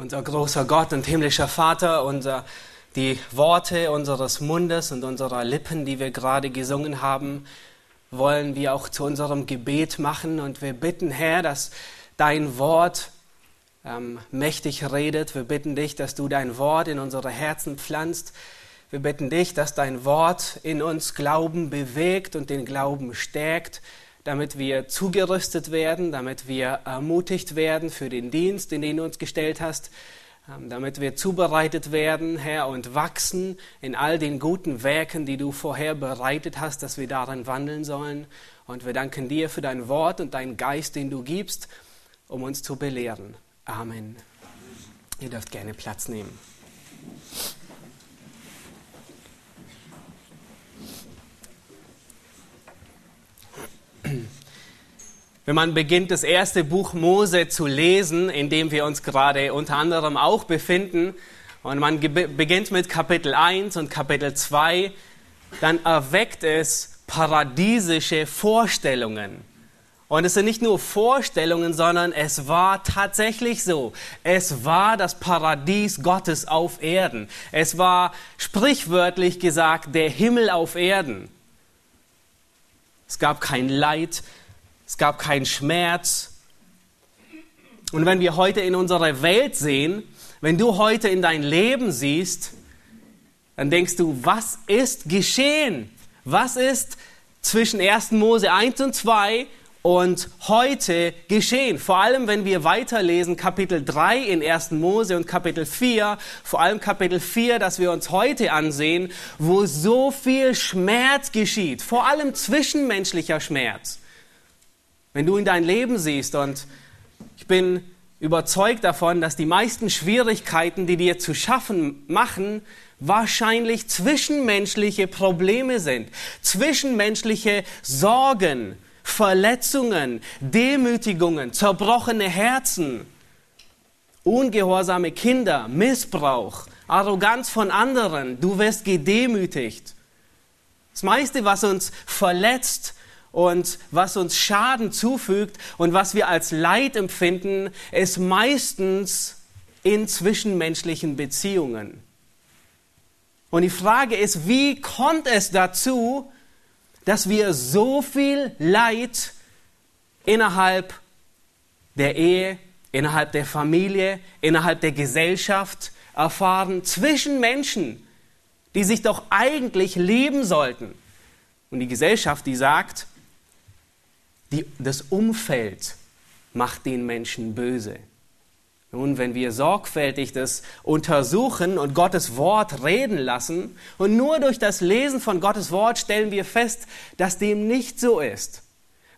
Unser großer Gott und himmlischer Vater, unser, die Worte unseres Mundes und unserer Lippen, die wir gerade gesungen haben, wollen wir auch zu unserem Gebet machen. Und wir bitten, Herr, dass dein Wort ähm, mächtig redet. Wir bitten dich, dass du dein Wort in unsere Herzen pflanzt. Wir bitten dich, dass dein Wort in uns Glauben bewegt und den Glauben stärkt damit wir zugerüstet werden, damit wir ermutigt werden für den Dienst, in den du uns gestellt hast, ähm, damit wir zubereitet werden, Herr, und wachsen in all den guten Werken, die du vorher bereitet hast, dass wir darin wandeln sollen. Und wir danken dir für dein Wort und deinen Geist, den du gibst, um uns zu belehren. Amen. Ihr dürft gerne Platz nehmen. Wenn man beginnt, das erste Buch Mose zu lesen, in dem wir uns gerade unter anderem auch befinden, und man beginnt mit Kapitel 1 und Kapitel 2, dann erweckt es paradiesische Vorstellungen. Und es sind nicht nur Vorstellungen, sondern es war tatsächlich so. Es war das Paradies Gottes auf Erden. Es war sprichwörtlich gesagt der Himmel auf Erden. Es gab kein Leid, es gab keinen Schmerz. Und wenn wir heute in unsere Welt sehen, wenn du heute in dein Leben siehst, dann denkst du, was ist geschehen? Was ist zwischen 1. Mose 1 und 2 und heute geschehen. Vor allem, wenn wir weiterlesen, Kapitel 3 in 1. Mose und Kapitel 4, vor allem Kapitel 4, das wir uns heute ansehen, wo so viel Schmerz geschieht, vor allem zwischenmenschlicher Schmerz. Wenn du in dein Leben siehst und ich bin überzeugt davon, dass die meisten Schwierigkeiten, die dir zu schaffen machen, wahrscheinlich zwischenmenschliche Probleme sind, zwischenmenschliche Sorgen, Verletzungen, Demütigungen, zerbrochene Herzen, ungehorsame Kinder, Missbrauch, Arroganz von anderen, du wirst gedemütigt. Das meiste, was uns verletzt und was uns Schaden zufügt und was wir als Leid empfinden, ist meistens in zwischenmenschlichen Beziehungen. Und die Frage ist, wie kommt es dazu, dass wir so viel Leid innerhalb der Ehe, innerhalb der Familie, innerhalb der Gesellschaft erfahren zwischen Menschen, die sich doch eigentlich lieben sollten. Und die Gesellschaft, die sagt, die, das Umfeld macht den Menschen böse. Nun, wenn wir sorgfältig das untersuchen und Gottes Wort reden lassen und nur durch das Lesen von Gottes Wort stellen wir fest, dass dem nicht so ist.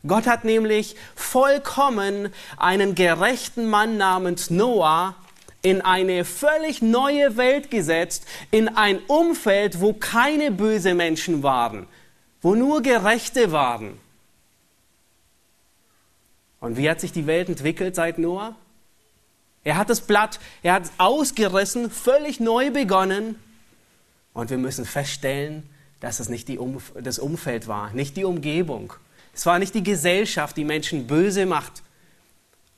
Gott hat nämlich vollkommen einen gerechten Mann namens Noah in eine völlig neue Welt gesetzt, in ein Umfeld, wo keine böse Menschen waren, wo nur Gerechte waren. Und wie hat sich die Welt entwickelt seit Noah? Er hat das Blatt, er hat es ausgerissen, völlig neu begonnen. Und wir müssen feststellen, dass es nicht um, das Umfeld war, nicht die Umgebung. Es war nicht die Gesellschaft, die Menschen böse macht,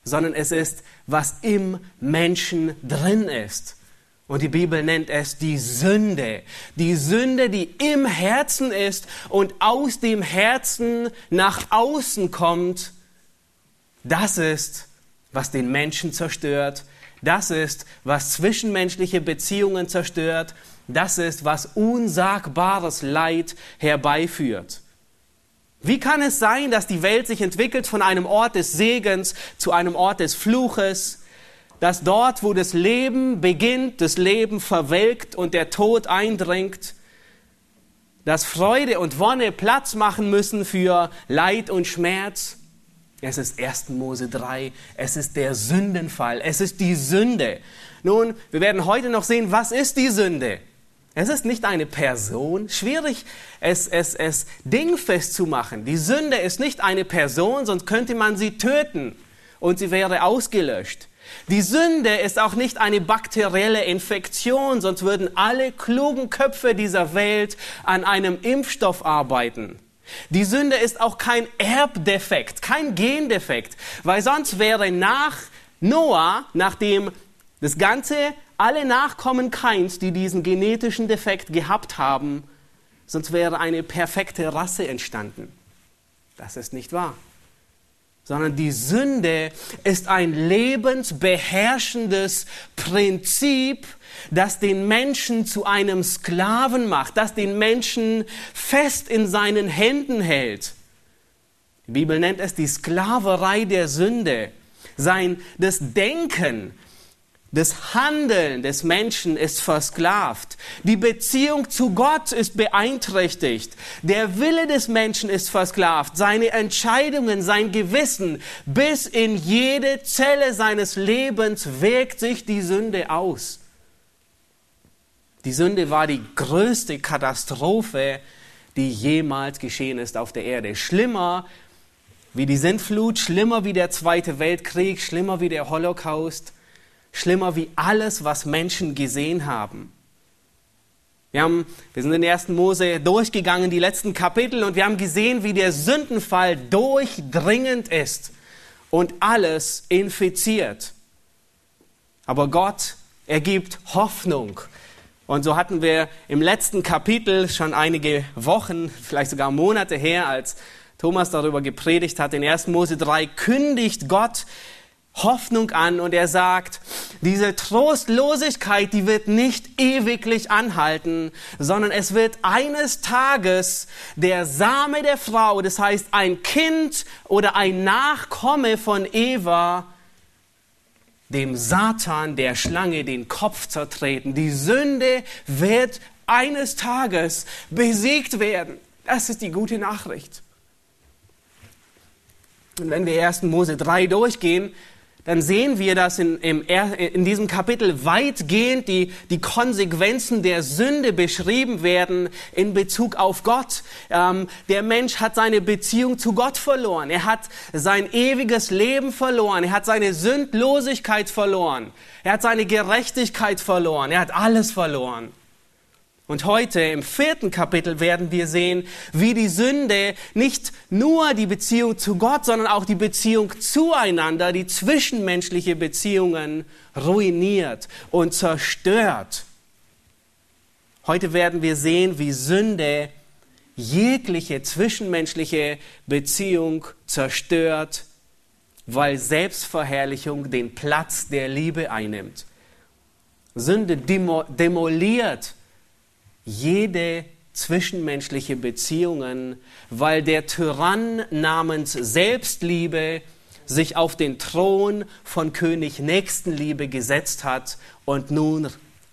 sondern es ist, was im Menschen drin ist. Und die Bibel nennt es die Sünde. Die Sünde, die im Herzen ist und aus dem Herzen nach außen kommt. Das ist was den Menschen zerstört. Das ist, was zwischenmenschliche Beziehungen zerstört. Das ist, was unsagbares Leid herbeiführt. Wie kann es sein, dass die Welt sich entwickelt von einem Ort des Segens zu einem Ort des Fluches, dass dort, wo das Leben beginnt, das Leben verwelkt und der Tod eindringt, dass Freude und Wonne Platz machen müssen für Leid und Schmerz? Es ist 1. Mose 3. Es ist der Sündenfall. Es ist die Sünde. Nun, wir werden heute noch sehen, was ist die Sünde? Es ist nicht eine Person. Schwierig, es, es, es dingfest zu machen. Die Sünde ist nicht eine Person, sonst könnte man sie töten und sie wäre ausgelöscht. Die Sünde ist auch nicht eine bakterielle Infektion, sonst würden alle klugen Köpfe dieser Welt an einem Impfstoff arbeiten. Die Sünde ist auch kein Erbdefekt, kein Gendefekt, weil sonst wäre nach Noah, nachdem Das Ganze, alle Nachkommen Keins, die diesen genetischen Defekt gehabt haben, sonst wäre eine perfekte Rasse entstanden. Das ist nicht wahr. Sondern die Sünde ist ein lebensbeherrschendes Prinzip, das den Menschen zu einem Sklaven macht, das den Menschen fest in seinen Händen hält. Die Bibel nennt es die Sklaverei der Sünde. Sein, das Denken, das Handeln des Menschen ist versklavt. Die Beziehung zu Gott ist beeinträchtigt. Der Wille des Menschen ist versklavt. Seine Entscheidungen, sein Gewissen, bis in jede Zelle seines Lebens wirkt sich die Sünde aus. Die Sünde war die größte Katastrophe, die jemals geschehen ist auf der Erde. Schlimmer wie die Sintflut, schlimmer wie der Zweite Weltkrieg, schlimmer wie der Holocaust schlimmer wie alles, was Menschen gesehen haben. Wir, haben, wir sind in den ersten Mose durchgegangen, die letzten Kapitel, und wir haben gesehen, wie der Sündenfall durchdringend ist und alles infiziert. Aber Gott, er gibt Hoffnung. Und so hatten wir im letzten Kapitel schon einige Wochen, vielleicht sogar Monate her, als Thomas darüber gepredigt hat, in 1. Mose 3, kündigt Gott Hoffnung an und er sagt, diese Trostlosigkeit, die wird nicht ewiglich anhalten, sondern es wird eines Tages der Same der Frau, das heißt ein Kind oder ein Nachkomme von Eva, dem Satan, der Schlange, den Kopf zertreten. Die Sünde wird eines Tages besiegt werden. Das ist die gute Nachricht. Und wenn wir 1. Mose 3 durchgehen, dann sehen wir, dass in, in diesem Kapitel weitgehend die, die Konsequenzen der Sünde beschrieben werden in Bezug auf Gott. Ähm, der Mensch hat seine Beziehung zu Gott verloren. Er hat sein ewiges Leben verloren. Er hat seine Sündlosigkeit verloren. Er hat seine Gerechtigkeit verloren. Er hat alles verloren. Und heute im vierten Kapitel werden wir sehen, wie die Sünde nicht nur die Beziehung zu Gott, sondern auch die Beziehung zueinander, die zwischenmenschliche Beziehungen ruiniert und zerstört. Heute werden wir sehen, wie Sünde jegliche zwischenmenschliche Beziehung zerstört, weil Selbstverherrlichung den Platz der Liebe einnimmt. Sünde demoliert jede zwischenmenschliche Beziehungen, weil der Tyrann namens Selbstliebe sich auf den Thron von König Nächstenliebe gesetzt hat und nun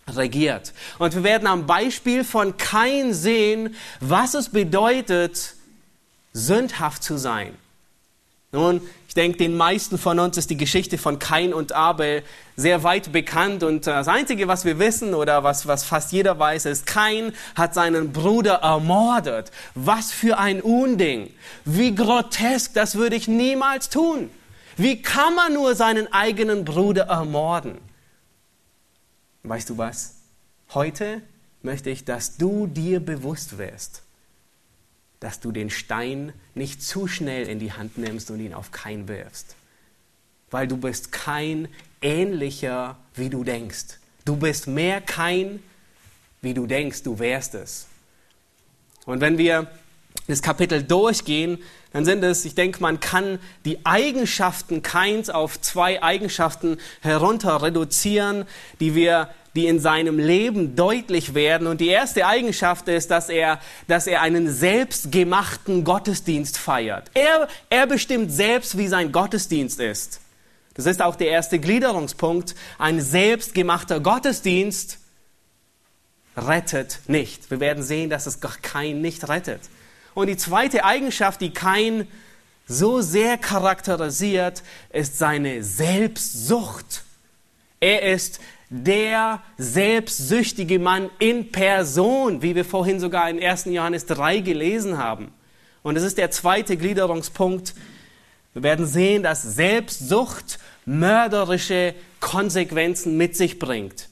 regiert. Und wir werden am Beispiel von Kain sehen, was es bedeutet, sündhaft zu sein. Nun, ich denke, den meisten von uns ist die Geschichte von Kain und Abel sehr weit bekannt und äh, das Einzige, was wir wissen oder was, was fast jeder weiß, ist, Kain hat seinen Bruder ermordet. Was für ein Unding. Wie grotesk, das würde ich niemals tun. Wie kann man nur seinen eigenen Bruder ermorden? Weißt du was? Heute möchte ich, dass du dir bewusst wirst, dass du den Stein nicht zu schnell in die Hand nimmst und ihn auf kein wirfst. Weil du bist kein ähnlicher, wie du denkst. Du bist mehr kein, wie du denkst, du wärst es. Und wenn wir das Kapitel durchgehen, dann sind es, ich denke, man kann die Eigenschaften Keins auf zwei Eigenschaften herunter reduzieren, die wir die in seinem Leben deutlich werden. Und die erste Eigenschaft ist, dass er, dass er einen selbstgemachten Gottesdienst feiert. Er, er bestimmt selbst, wie sein Gottesdienst ist. Das ist auch der erste Gliederungspunkt. Ein selbstgemachter Gottesdienst rettet nicht. Wir werden sehen, dass es kein nicht rettet. Und die zweite Eigenschaft, die kein so sehr charakterisiert, ist seine Selbstsucht. Er ist der selbstsüchtige Mann in Person, wie wir vorhin sogar in 1. Johannes 3 gelesen haben. Und das ist der zweite Gliederungspunkt. Wir werden sehen, dass Selbstsucht mörderische Konsequenzen mit sich bringt.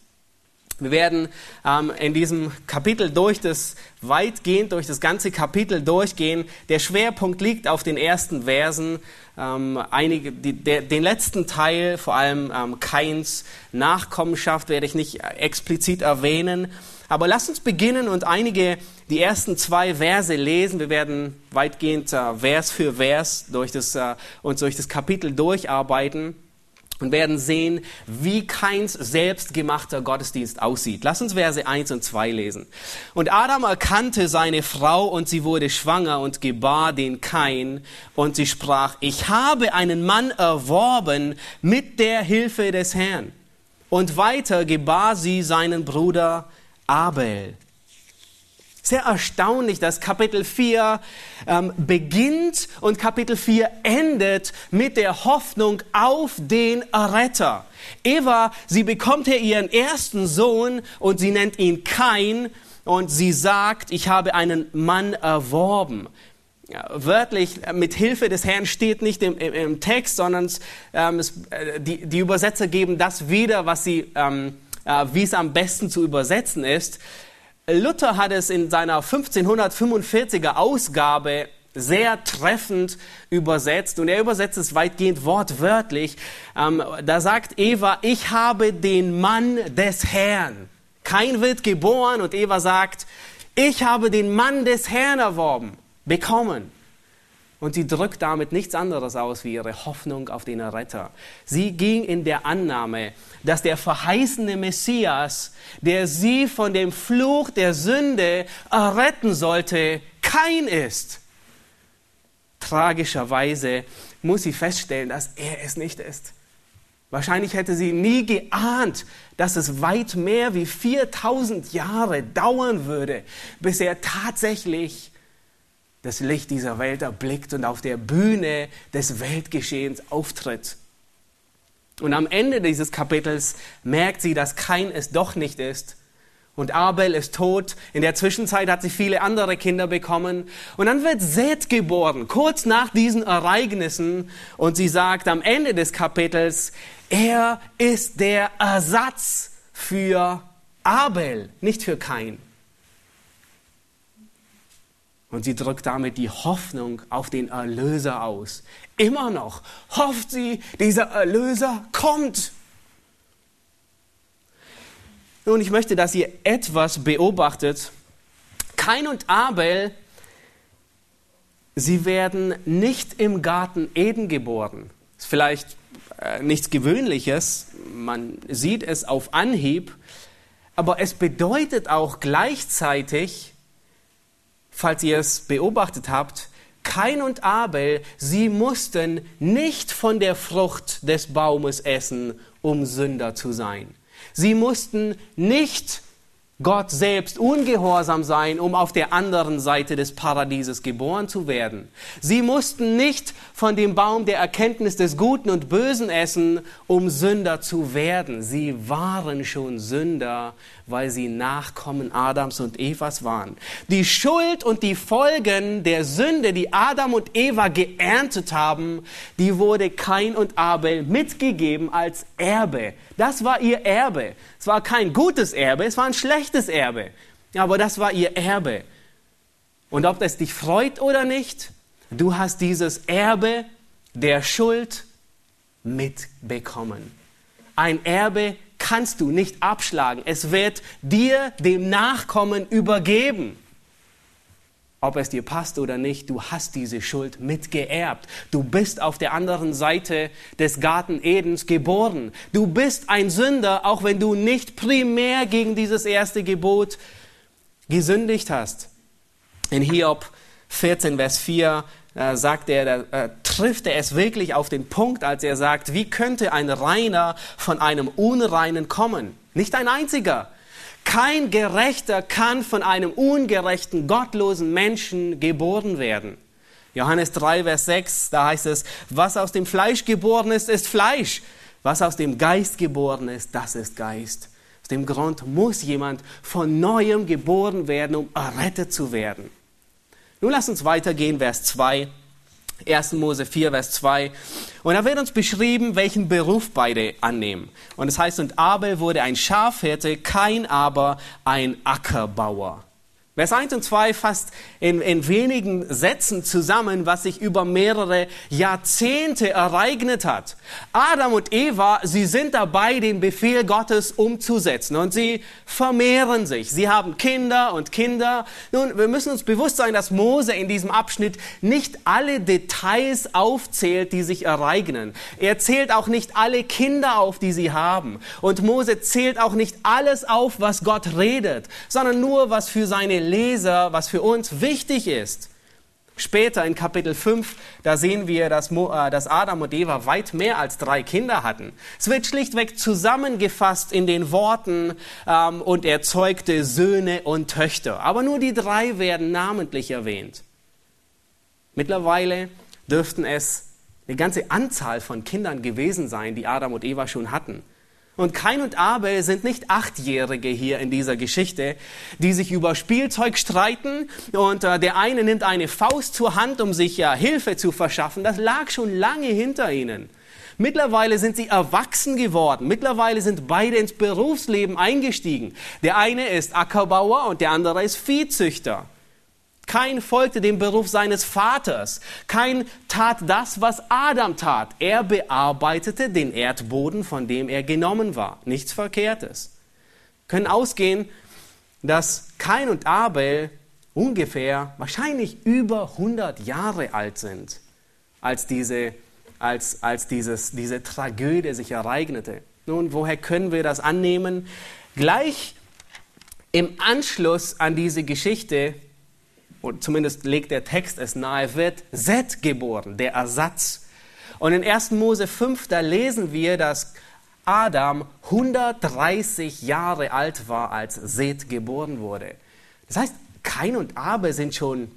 Wir werden ähm, in diesem Kapitel durch das, weitgehend durch das ganze Kapitel durchgehen. Der Schwerpunkt liegt auf den ersten Versen. Ähm, einige, die, der, den letzten Teil, vor allem ähm, Kains Nachkommenschaft, werde ich nicht explizit erwähnen. Aber lasst uns beginnen und einige, die ersten zwei Verse lesen. Wir werden weitgehend äh, Vers für Vers durch das, äh, uns durch das Kapitel durcharbeiten und werden sehen, wie keins selbstgemachter Gottesdienst aussieht. Lass uns Verse 1 und 2 lesen. Und Adam erkannte seine Frau und sie wurde schwanger und gebar den Kain und sie sprach, ich habe einen Mann erworben mit der Hilfe des Herrn. Und weiter gebar sie seinen Bruder Abel. Sehr erstaunlich, dass Kapitel 4 ähm, beginnt und Kapitel 4 endet mit der Hoffnung auf den Erretter. Eva, sie bekommt hier ihren ersten Sohn und sie nennt ihn Kain und sie sagt, ich habe einen Mann erworben. Ja, wörtlich, mit Hilfe des Herrn steht nicht im, im, im Text, sondern ähm, es, äh, die, die Übersetzer geben das wieder, was sie, ähm, äh, wie es am besten zu übersetzen ist. Luther hat es in seiner 1545er Ausgabe sehr treffend übersetzt und er übersetzt es weitgehend wortwörtlich. Ähm, da sagt Eva, ich habe den Mann des Herrn. Kein wird geboren und Eva sagt, ich habe den Mann des Herrn erworben, bekommen. Und sie drückt damit nichts anderes aus wie ihre Hoffnung auf den Retter. Sie ging in der Annahme, dass der verheißene Messias, der sie von dem Fluch der Sünde erretten sollte, kein ist. Tragischerweise muss sie feststellen, dass er es nicht ist. Wahrscheinlich hätte sie nie geahnt, dass es weit mehr wie 4000 Jahre dauern würde, bis er tatsächlich das Licht dieser Welt erblickt und auf der Bühne des Weltgeschehens auftritt. Und am Ende dieses Kapitels merkt sie, dass Kain es doch nicht ist. Und Abel ist tot. In der Zwischenzeit hat sie viele andere Kinder bekommen. Und dann wird Seth geboren, kurz nach diesen Ereignissen. Und sie sagt am Ende des Kapitels, er ist der Ersatz für Abel, nicht für Kain. Und sie drückt damit die Hoffnung auf den Erlöser aus. Immer noch hofft sie, dieser Erlöser kommt. Nun, ich möchte, dass ihr etwas beobachtet. Kain und Abel, sie werden nicht im Garten Eden geboren. Ist vielleicht äh, nichts Gewöhnliches. Man sieht es auf Anhieb. Aber es bedeutet auch gleichzeitig, falls ihr es beobachtet habt, Kain und Abel, sie mussten nicht von der Frucht des Baumes essen, um Sünder zu sein. Sie mussten nicht Gott selbst ungehorsam sein, um auf der anderen Seite des Paradieses geboren zu werden. Sie mussten nicht von dem Baum der Erkenntnis des Guten und Bösen essen, um Sünder zu werden. Sie waren schon Sünder, weil sie Nachkommen Adams und Evas waren. Die Schuld und die Folgen der Sünde, die Adam und Eva geerntet haben, die wurde Kain und Abel mitgegeben als Erbe. Das war ihr Erbe. Es war kein gutes Erbe, es war ein schlechtes Erbe. Aber das war ihr Erbe. Und ob das dich freut oder nicht, du hast dieses Erbe der Schuld mitbekommen. Ein Erbe kannst du nicht abschlagen. Es wird dir, dem Nachkommen, übergeben. Ob es dir passt oder nicht, du hast diese Schuld mitgeerbt. Du bist auf der anderen Seite des Garten Edens geboren. Du bist ein Sünder, auch wenn du nicht primär gegen dieses erste Gebot gesündigt hast. In Hiob 14, Vers 4 äh, sagt er, da äh, trifft er es wirklich auf den Punkt, als er sagt, wie könnte ein Reiner von einem Unreinen kommen? Nicht ein einziger. Kein Gerechter kann von einem ungerechten, gottlosen Menschen geboren werden. Johannes 3, Vers 6, da heißt es, was aus dem Fleisch geboren ist, ist Fleisch. Was aus dem Geist geboren ist, das ist Geist. Aus dem Grund muss jemand von neuem geboren werden, um errettet zu werden. Nun lass uns weitergehen, Vers 2. 1. Mose 4, Vers 2. Und da wird uns beschrieben, welchen Beruf beide annehmen. Und es das heißt, und Abel wurde ein Schafhirte, kein aber ein Ackerbauer. Vers 1 und 2 fasst in, in wenigen Sätzen zusammen, was sich über mehrere Jahrzehnte ereignet hat. Adam und Eva, sie sind dabei, den Befehl Gottes umzusetzen und sie vermehren sich. Sie haben Kinder und Kinder. Nun, wir müssen uns bewusst sein, dass Mose in diesem Abschnitt nicht alle Details aufzählt, die sich ereignen. Er zählt auch nicht alle Kinder auf, die sie haben. Und Mose zählt auch nicht alles auf, was Gott redet, sondern nur, was für seine Leser, was für uns wichtig ist. Später in Kapitel 5, da sehen wir, dass, äh, dass Adam und Eva weit mehr als drei Kinder hatten. Es wird schlichtweg zusammengefasst in den Worten, ähm, und er zeugte Söhne und Töchter. Aber nur die drei werden namentlich erwähnt. Mittlerweile dürften es eine ganze Anzahl von Kindern gewesen sein, die Adam und Eva schon hatten. Und Kain und Abel sind nicht Achtjährige hier in dieser Geschichte, die sich über Spielzeug streiten und äh, der eine nimmt eine Faust zur Hand, um sich ja Hilfe zu verschaffen. Das lag schon lange hinter ihnen. Mittlerweile sind sie erwachsen geworden. Mittlerweile sind beide ins Berufsleben eingestiegen. Der eine ist Ackerbauer und der andere ist Viehzüchter. Kein folgte dem Beruf seines Vaters. Kein tat das, was Adam tat. Er bearbeitete den Erdboden, von dem er genommen war. Nichts Verkehrtes. Können ausgehen, dass Kain und Abel ungefähr, wahrscheinlich über 100 Jahre alt sind, als diese, als, als dieses, diese Tragödie sich ereignete. Nun, woher können wir das annehmen? Gleich im Anschluss an diese Geschichte und zumindest legt der Text es nahe, wird Set geboren, der Ersatz. Und in 1. Mose 5, da lesen wir, dass Adam 130 Jahre alt war, als Seth geboren wurde. Das heißt, Kain und Abel sind schon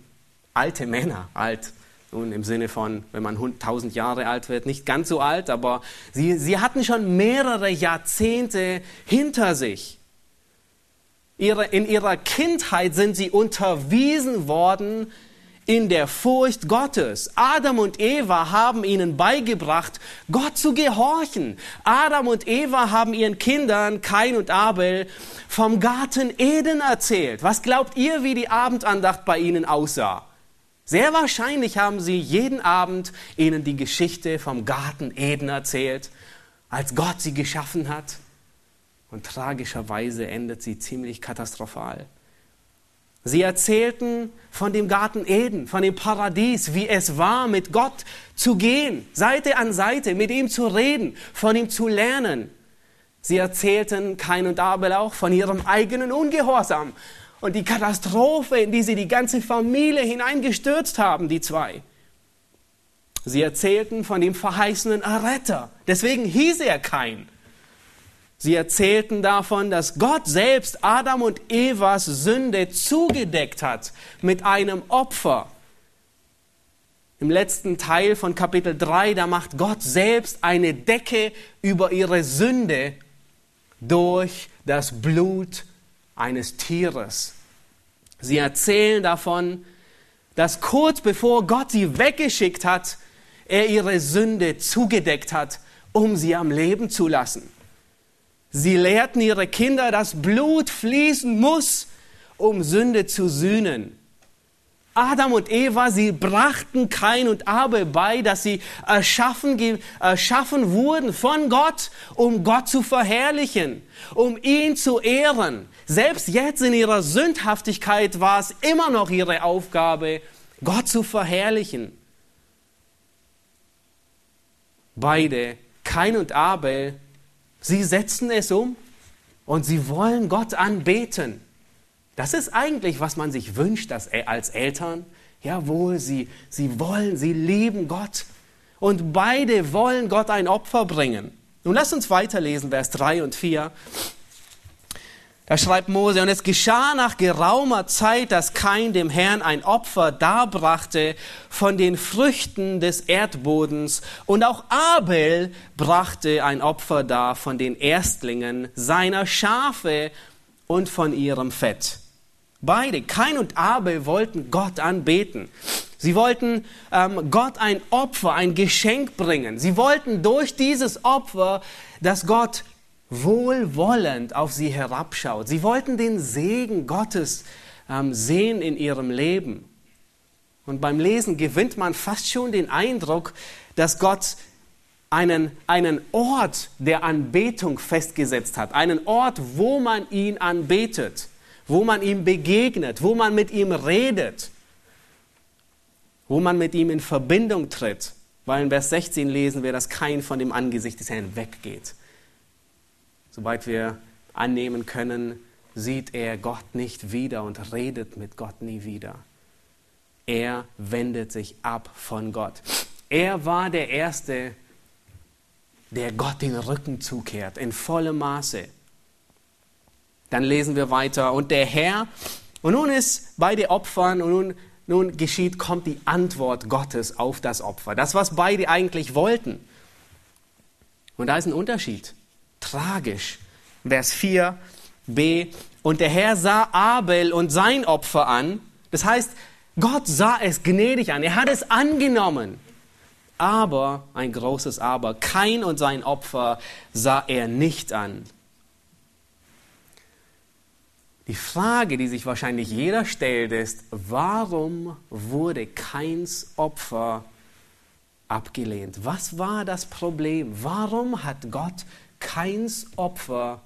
alte Männer, alt. Nun im Sinne von, wenn man 1000 Jahre alt wird, nicht ganz so alt, aber sie, sie hatten schon mehrere Jahrzehnte hinter sich in ihrer Kindheit sind sie unterwiesen worden in der Furcht Gottes. Adam und Eva haben ihnen beigebracht, Gott zu gehorchen. Adam und Eva haben ihren Kindern, Kain und Abel, vom Garten Eden erzählt. Was glaubt ihr, wie die Abendandacht bei ihnen aussah? Sehr wahrscheinlich haben sie jeden Abend ihnen die Geschichte vom Garten Eden erzählt, als Gott sie geschaffen hat und tragischerweise endet sie ziemlich katastrophal. Sie erzählten von dem Garten Eden, von dem Paradies, wie es war, mit Gott zu gehen, Seite an Seite, mit ihm zu reden, von ihm zu lernen. Sie erzählten Kain und Abel auch von ihrem eigenen Ungehorsam und die Katastrophe, in die sie die ganze Familie hineingestürzt haben, die zwei. Sie erzählten von dem verheißenen Erretter. Deswegen hieß er Kain. Sie erzählten davon, dass Gott selbst Adam und Evas Sünde zugedeckt hat mit einem Opfer. Im letzten Teil von Kapitel 3, da macht Gott selbst eine Decke über ihre Sünde durch das Blut eines Tieres. Sie erzählen davon, dass kurz bevor Gott sie weggeschickt hat, er ihre Sünde zugedeckt hat, um sie am Leben zu lassen. Sie lehrten ihre Kinder, dass Blut fließen muss, um Sünde zu sühnen. Adam und Eva, sie brachten Kain und Abel bei, dass sie erschaffen, erschaffen wurden von Gott, um Gott zu verherrlichen, um ihn zu ehren. Selbst jetzt in ihrer Sündhaftigkeit war es immer noch ihre Aufgabe, Gott zu verherrlichen. Beide, Kain und Abel, Sie setzen es um und sie wollen Gott anbeten. Das ist eigentlich, was man sich wünscht dass, als Eltern. Jawohl, sie, sie wollen, sie lieben Gott. Und beide wollen Gott ein Opfer bringen. Nun lass uns weiterlesen, Vers 3 und 4. Da schreibt Mose, und es geschah nach geraumer Zeit, dass Kain dem Herrn ein Opfer darbrachte von den Früchten des Erdbodens, und auch Abel brachte ein Opfer dar von den Erstlingen seiner Schafe und von ihrem Fett. Beide, Kain und Abel, wollten Gott anbeten. Sie wollten ähm, Gott ein Opfer, ein Geschenk bringen. Sie wollten durch dieses Opfer, dass Gott wohlwollend auf sie herabschaut. Sie wollten den Segen Gottes ähm, sehen in ihrem Leben. Und beim Lesen gewinnt man fast schon den Eindruck, dass Gott einen, einen Ort der Anbetung festgesetzt hat. Einen Ort, wo man ihn anbetet, wo man ihm begegnet, wo man mit ihm redet wo man mit ihm in Verbindung tritt. Weil in Vers 16 lesen wir, dass kein von dem Angesicht des Herrn weggeht. Soweit wir annehmen können, sieht er Gott nicht wieder und redet mit Gott nie wieder. Er wendet sich ab von Gott. Er war der Erste, der Gott den Rücken zukehrt, in vollem Maße. Dann lesen wir weiter. Und der Herr, und nun ist bei den Opfern, und nun nun geschieht, kommt die Antwort Gottes auf das Opfer. Das, was beide eigentlich wollten. Und da ist ein Unterschied. Tragisch. Vers 4b. Und der Herr sah Abel und sein Opfer an. Das heißt, Gott sah es gnädig an. Er hat es angenommen. Aber, ein großes Aber, kein und sein Opfer sah er nicht an. Die Frage, die sich wahrscheinlich jeder stellt, ist, warum wurde keins Opfer abgelehnt? Was war das Problem? Warum hat Gott keins Opfer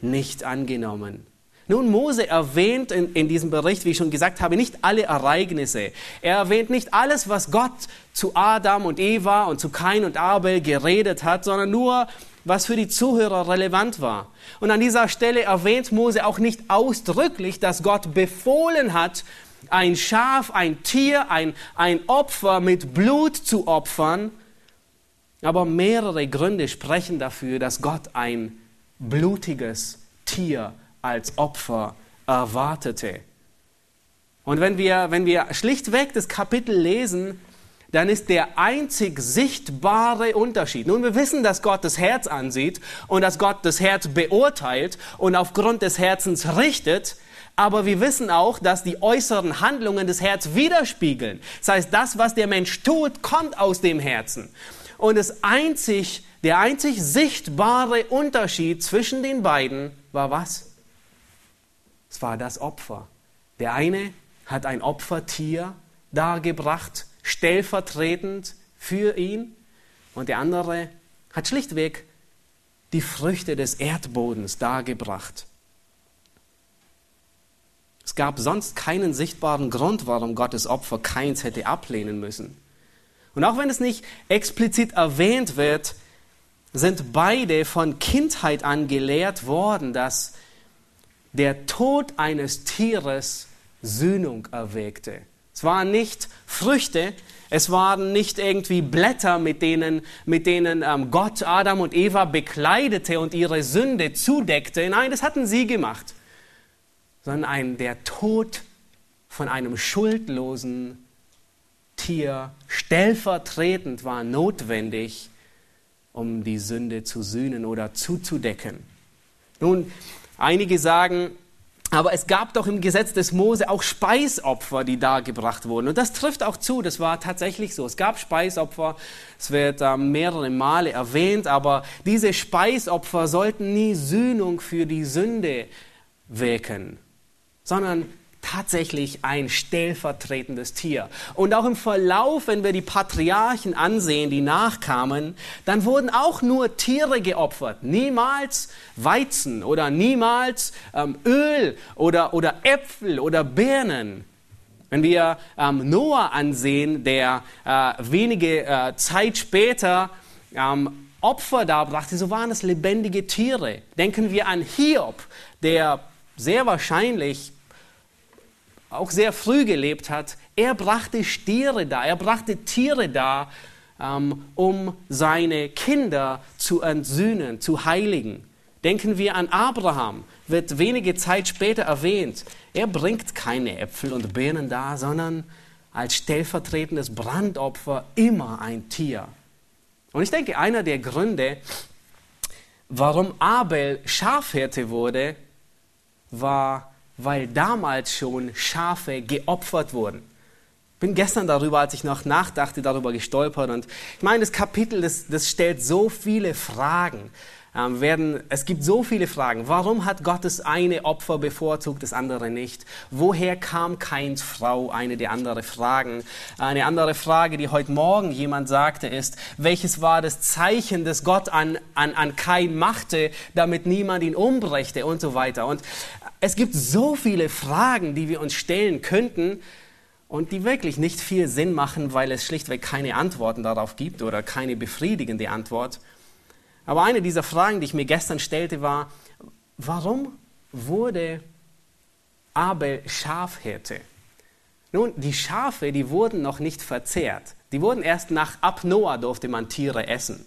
nicht angenommen? Nun, Mose erwähnt in, in, diesem Bericht, wie ich schon gesagt habe, nicht alle Ereignisse. Er erwähnt nicht alles, was Gott zu Adam und Eva und zu Kain und Abel geredet hat, sondern nur was für die Zuhörer relevant war. Und an dieser Stelle erwähnt Mose auch nicht ausdrücklich, dass Gott befohlen hat, ein Schaf, ein Tier, ein, ein Opfer mit Blut zu opfern. Aber mehrere Gründe sprechen dafür, dass Gott ein blutiges Tier als Opfer erwartete. Und wenn wir, wenn wir schlichtweg das Kapitel lesen, dann ist der einzig sichtbare Unterschied. Nun, wir wissen, dass Gott das Herz ansieht und dass Gott das Herz beurteilt und aufgrund des Herzens richtet. Aber wir wissen auch, dass die äußeren Handlungen des Herzens widerspiegeln. Das heißt, das, was der Mensch tut, kommt aus dem Herzen. Und das einzig, der einzig sichtbare Unterschied zwischen den beiden war was? Es war das Opfer. Der eine hat ein Opfertier dargebracht stellvertretend für ihn und der andere hat schlichtweg die Früchte des Erdbodens dargebracht. Es gab sonst keinen sichtbaren Grund, warum Gottes Opfer keins hätte ablehnen müssen. Und auch wenn es nicht explizit erwähnt wird, sind beide von Kindheit an gelehrt worden, dass der Tod eines Tieres Sühnung erwägte. Es waren nicht Früchte, es waren nicht irgendwie Blätter, mit denen, mit denen ähm, Gott Adam und Eva bekleidete und ihre Sünde zudeckte. Nein, das hatten sie gemacht. Sondern ein, der Tod von einem schuldlosen Tier stellvertretend war notwendig, um die Sünde zu sühnen oder zuzudecken. Nun, einige sagen, aber es gab doch im Gesetz des Mose auch Speisopfer, die dargebracht wurden. Und das trifft auch zu, das war tatsächlich so. Es gab Speisopfer, es wird äh, mehrere Male erwähnt, aber diese Speisopfer sollten nie Sühnung für die Sünde wirken, sondern tatsächlich ein stellvertretendes Tier. Und auch im Verlauf, wenn wir die Patriarchen ansehen, die nachkamen, dann wurden auch nur Tiere geopfert. Niemals Weizen oder niemals ähm, Öl oder, oder Äpfel oder Birnen. Wenn wir ähm, Noah ansehen, der äh, wenige äh, Zeit später ähm, Opfer darbrachte, so waren es lebendige Tiere. Denken wir an Hiob, der sehr wahrscheinlich auch sehr früh gelebt hat, er brachte Stiere da, er brachte Tiere da, ähm, um seine Kinder zu entsühnen, zu heiligen. Denken wir an Abraham, wird wenige Zeit später erwähnt. Er bringt keine Äpfel und Birnen da, sondern als stellvertretendes Brandopfer immer ein Tier. Und ich denke, einer der Gründe, warum Abel Schafhirte wurde, war weil damals schon Schafe geopfert wurden. bin gestern darüber, als ich noch nachdachte, darüber gestolpert. Und ich meine, das Kapitel, das, das stellt so viele Fragen. Ähm, werden, es gibt so viele Fragen. Warum hat Gott das eine Opfer bevorzugt, das andere nicht? Woher kam Kains Frau? Eine der anderen Fragen. Eine andere Frage, die heute Morgen jemand sagte, ist, welches war das Zeichen, das Gott an, an, an Kain machte, damit niemand ihn umbrächte und so weiter. Und es gibt so viele Fragen, die wir uns stellen könnten und die wirklich nicht viel Sinn machen, weil es schlichtweg keine Antworten darauf gibt oder keine befriedigende Antwort. Aber eine dieser Fragen, die ich mir gestern stellte, war, warum wurde Abel Schafhirte? Nun, die Schafe, die wurden noch nicht verzehrt. Die wurden erst nach ab Noah durfte man Tiere essen.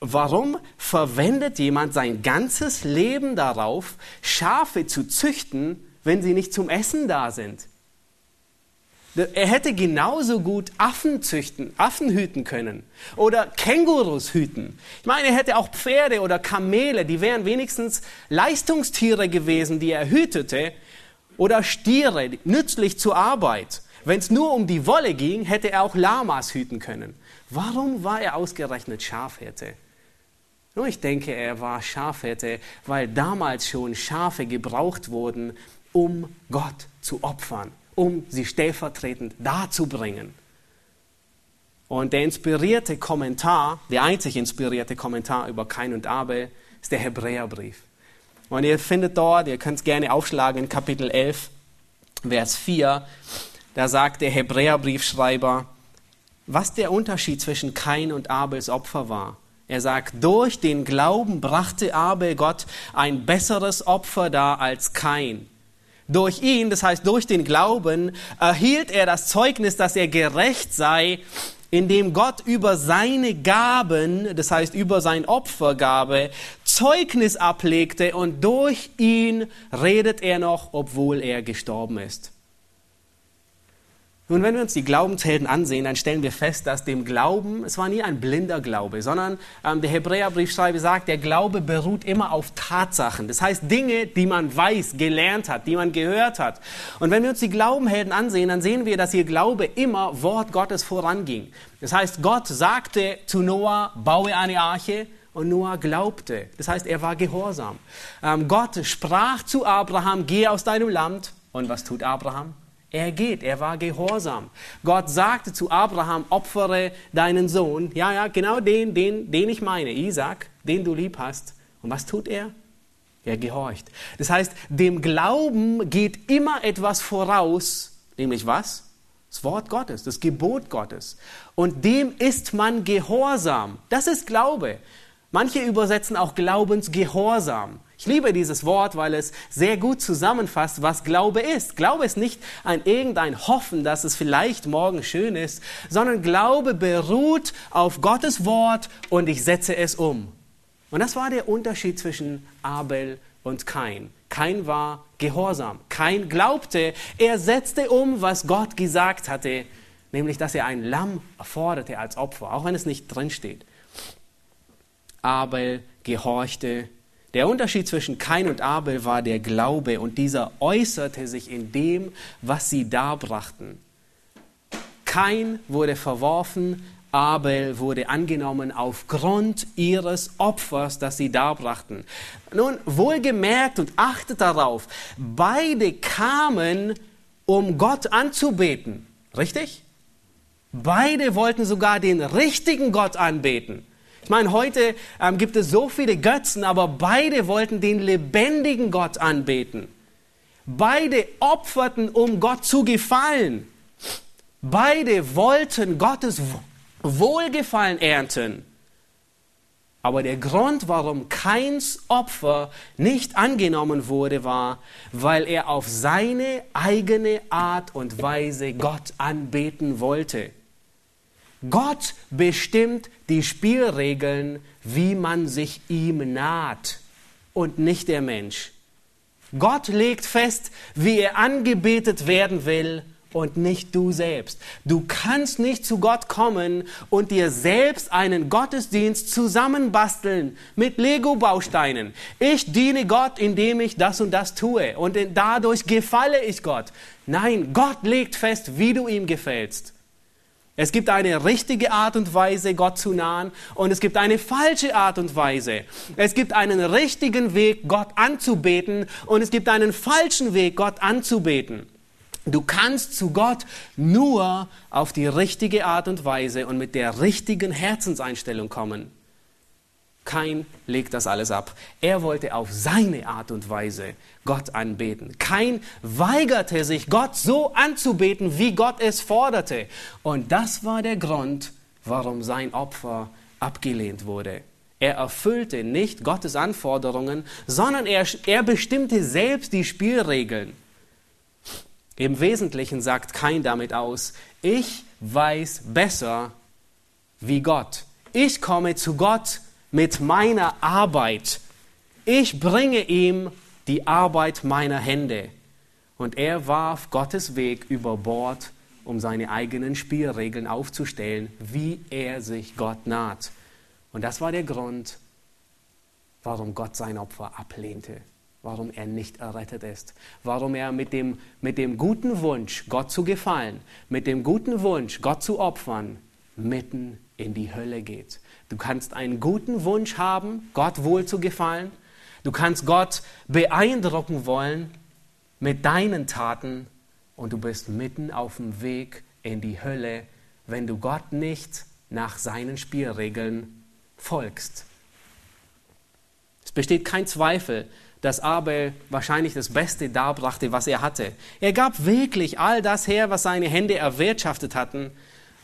Warum verwendet jemand sein ganzes Leben darauf, Schafe zu züchten, wenn sie nicht zum Essen da sind? Er hätte genauso gut Affen züchten, Affen hüten können oder Kängurus hüten. Ich meine, er hätte auch Pferde oder Kamele, die wären wenigstens Leistungstiere gewesen, die er hütete, oder Stiere, nützlich zur Arbeit. Wenn es nur um die Wolle ging, hätte er auch Lamas hüten können. Warum war er ausgerechnet Schafhirte? Nur ich denke, er war Schafhirte, weil damals schon Schafe gebraucht wurden, um Gott zu opfern um sie stellvertretend darzubringen. Und der inspirierte Kommentar, der einzig inspirierte Kommentar über Kain und Abel, ist der Hebräerbrief. Und ihr findet dort, ihr könnt es gerne aufschlagen in Kapitel 11, Vers 4, da sagt der Hebräerbriefschreiber, was der Unterschied zwischen Kain und Abels Opfer war. Er sagt, durch den Glauben brachte Abel Gott ein besseres Opfer dar als Kain. Durch ihn, das heißt durch den Glauben, erhielt er das Zeugnis, dass er gerecht sei, indem Gott über seine Gaben, das heißt über sein Opfergabe, Zeugnis ablegte und durch ihn redet er noch, obwohl er gestorben ist. Nun, wenn wir uns die Glaubenshelden ansehen, dann stellen wir fest, dass dem Glauben, es war nie ein blinder Glaube, sondern ähm, der Hebräerbriefschreiber sagt, der Glaube beruht immer auf Tatsachen. Das heißt Dinge, die man weiß, gelernt hat, die man gehört hat. Und wenn wir uns die Glaubenhelden ansehen, dann sehen wir, dass ihr Glaube immer Wort Gottes voranging. Das heißt, Gott sagte zu Noah, baue eine Arche, und Noah glaubte. Das heißt, er war gehorsam. Ähm, Gott sprach zu Abraham, geh aus deinem Land. Und was tut Abraham? Er geht, er war gehorsam. Gott sagte zu Abraham, opfere deinen Sohn. Ja, ja, genau den, den, den ich meine, Isaac, den du lieb hast. Und was tut er? Er gehorcht. Das heißt, dem Glauben geht immer etwas voraus, nämlich was? Das Wort Gottes, das Gebot Gottes. Und dem ist man gehorsam. Das ist Glaube. Manche übersetzen auch Glaubensgehorsam. Ich liebe dieses Wort, weil es sehr gut zusammenfasst, was Glaube ist. Glaube ist nicht ein irgendein Hoffen, dass es vielleicht morgen schön ist, sondern Glaube beruht auf Gottes Wort und ich setze es um. Und das war der Unterschied zwischen Abel und Kain. Kain war gehorsam. Kain glaubte, er setzte um, was Gott gesagt hatte, nämlich dass er ein Lamm forderte als Opfer, auch wenn es nicht drin steht. Abel gehorchte der Unterschied zwischen Kain und Abel war der Glaube und dieser äußerte sich in dem, was sie darbrachten. Kain wurde verworfen, Abel wurde angenommen aufgrund ihres Opfers, das sie darbrachten. Nun, wohlgemerkt und achtet darauf, beide kamen, um Gott anzubeten. Richtig? Beide wollten sogar den richtigen Gott anbeten. Ich meine, heute ähm, gibt es so viele Götzen, aber beide wollten den lebendigen Gott anbeten. Beide opferten, um Gott zu gefallen. Beide wollten Gottes Wohlgefallen ernten. Aber der Grund, warum keins Opfer nicht angenommen wurde, war, weil er auf seine eigene Art und Weise Gott anbeten wollte. Gott bestimmt die Spielregeln, wie man sich ihm naht und nicht der Mensch. Gott legt fest, wie er angebetet werden will und nicht du selbst. Du kannst nicht zu Gott kommen und dir selbst einen Gottesdienst zusammenbasteln mit Lego-Bausteinen. Ich diene Gott, indem ich das und das tue und dadurch gefalle ich Gott. Nein, Gott legt fest, wie du ihm gefällst. Es gibt eine richtige Art und Weise, Gott zu nahen, und es gibt eine falsche Art und Weise. Es gibt einen richtigen Weg, Gott anzubeten, und es gibt einen falschen Weg, Gott anzubeten. Du kannst zu Gott nur auf die richtige Art und Weise und mit der richtigen Herzenseinstellung kommen. Kain legt das alles ab. Er wollte auf seine Art und Weise Gott anbeten. Kain weigerte sich, Gott so anzubeten, wie Gott es forderte. Und das war der Grund, warum sein Opfer abgelehnt wurde. Er erfüllte nicht Gottes Anforderungen, sondern er, er bestimmte selbst die Spielregeln. Im Wesentlichen sagt kein damit aus, ich weiß besser wie Gott. Ich komme zu Gott mit meiner Arbeit. Ich bringe ihm die Arbeit meiner Hände. Und er warf Gottes Weg über Bord, um seine eigenen Spielregeln aufzustellen, wie er sich Gott naht. Und das war der Grund, warum Gott sein Opfer ablehnte warum er nicht errettet ist, warum er mit dem, mit dem guten Wunsch, Gott zu gefallen, mit dem guten Wunsch, Gott zu opfern, mitten in die Hölle geht. Du kannst einen guten Wunsch haben, Gott wohl zu gefallen. Du kannst Gott beeindrucken wollen mit deinen Taten und du bist mitten auf dem Weg in die Hölle, wenn du Gott nicht nach seinen Spielregeln folgst. Es besteht kein Zweifel, dass Abel wahrscheinlich das Beste darbrachte, was er hatte. Er gab wirklich all das her, was seine Hände erwirtschaftet hatten,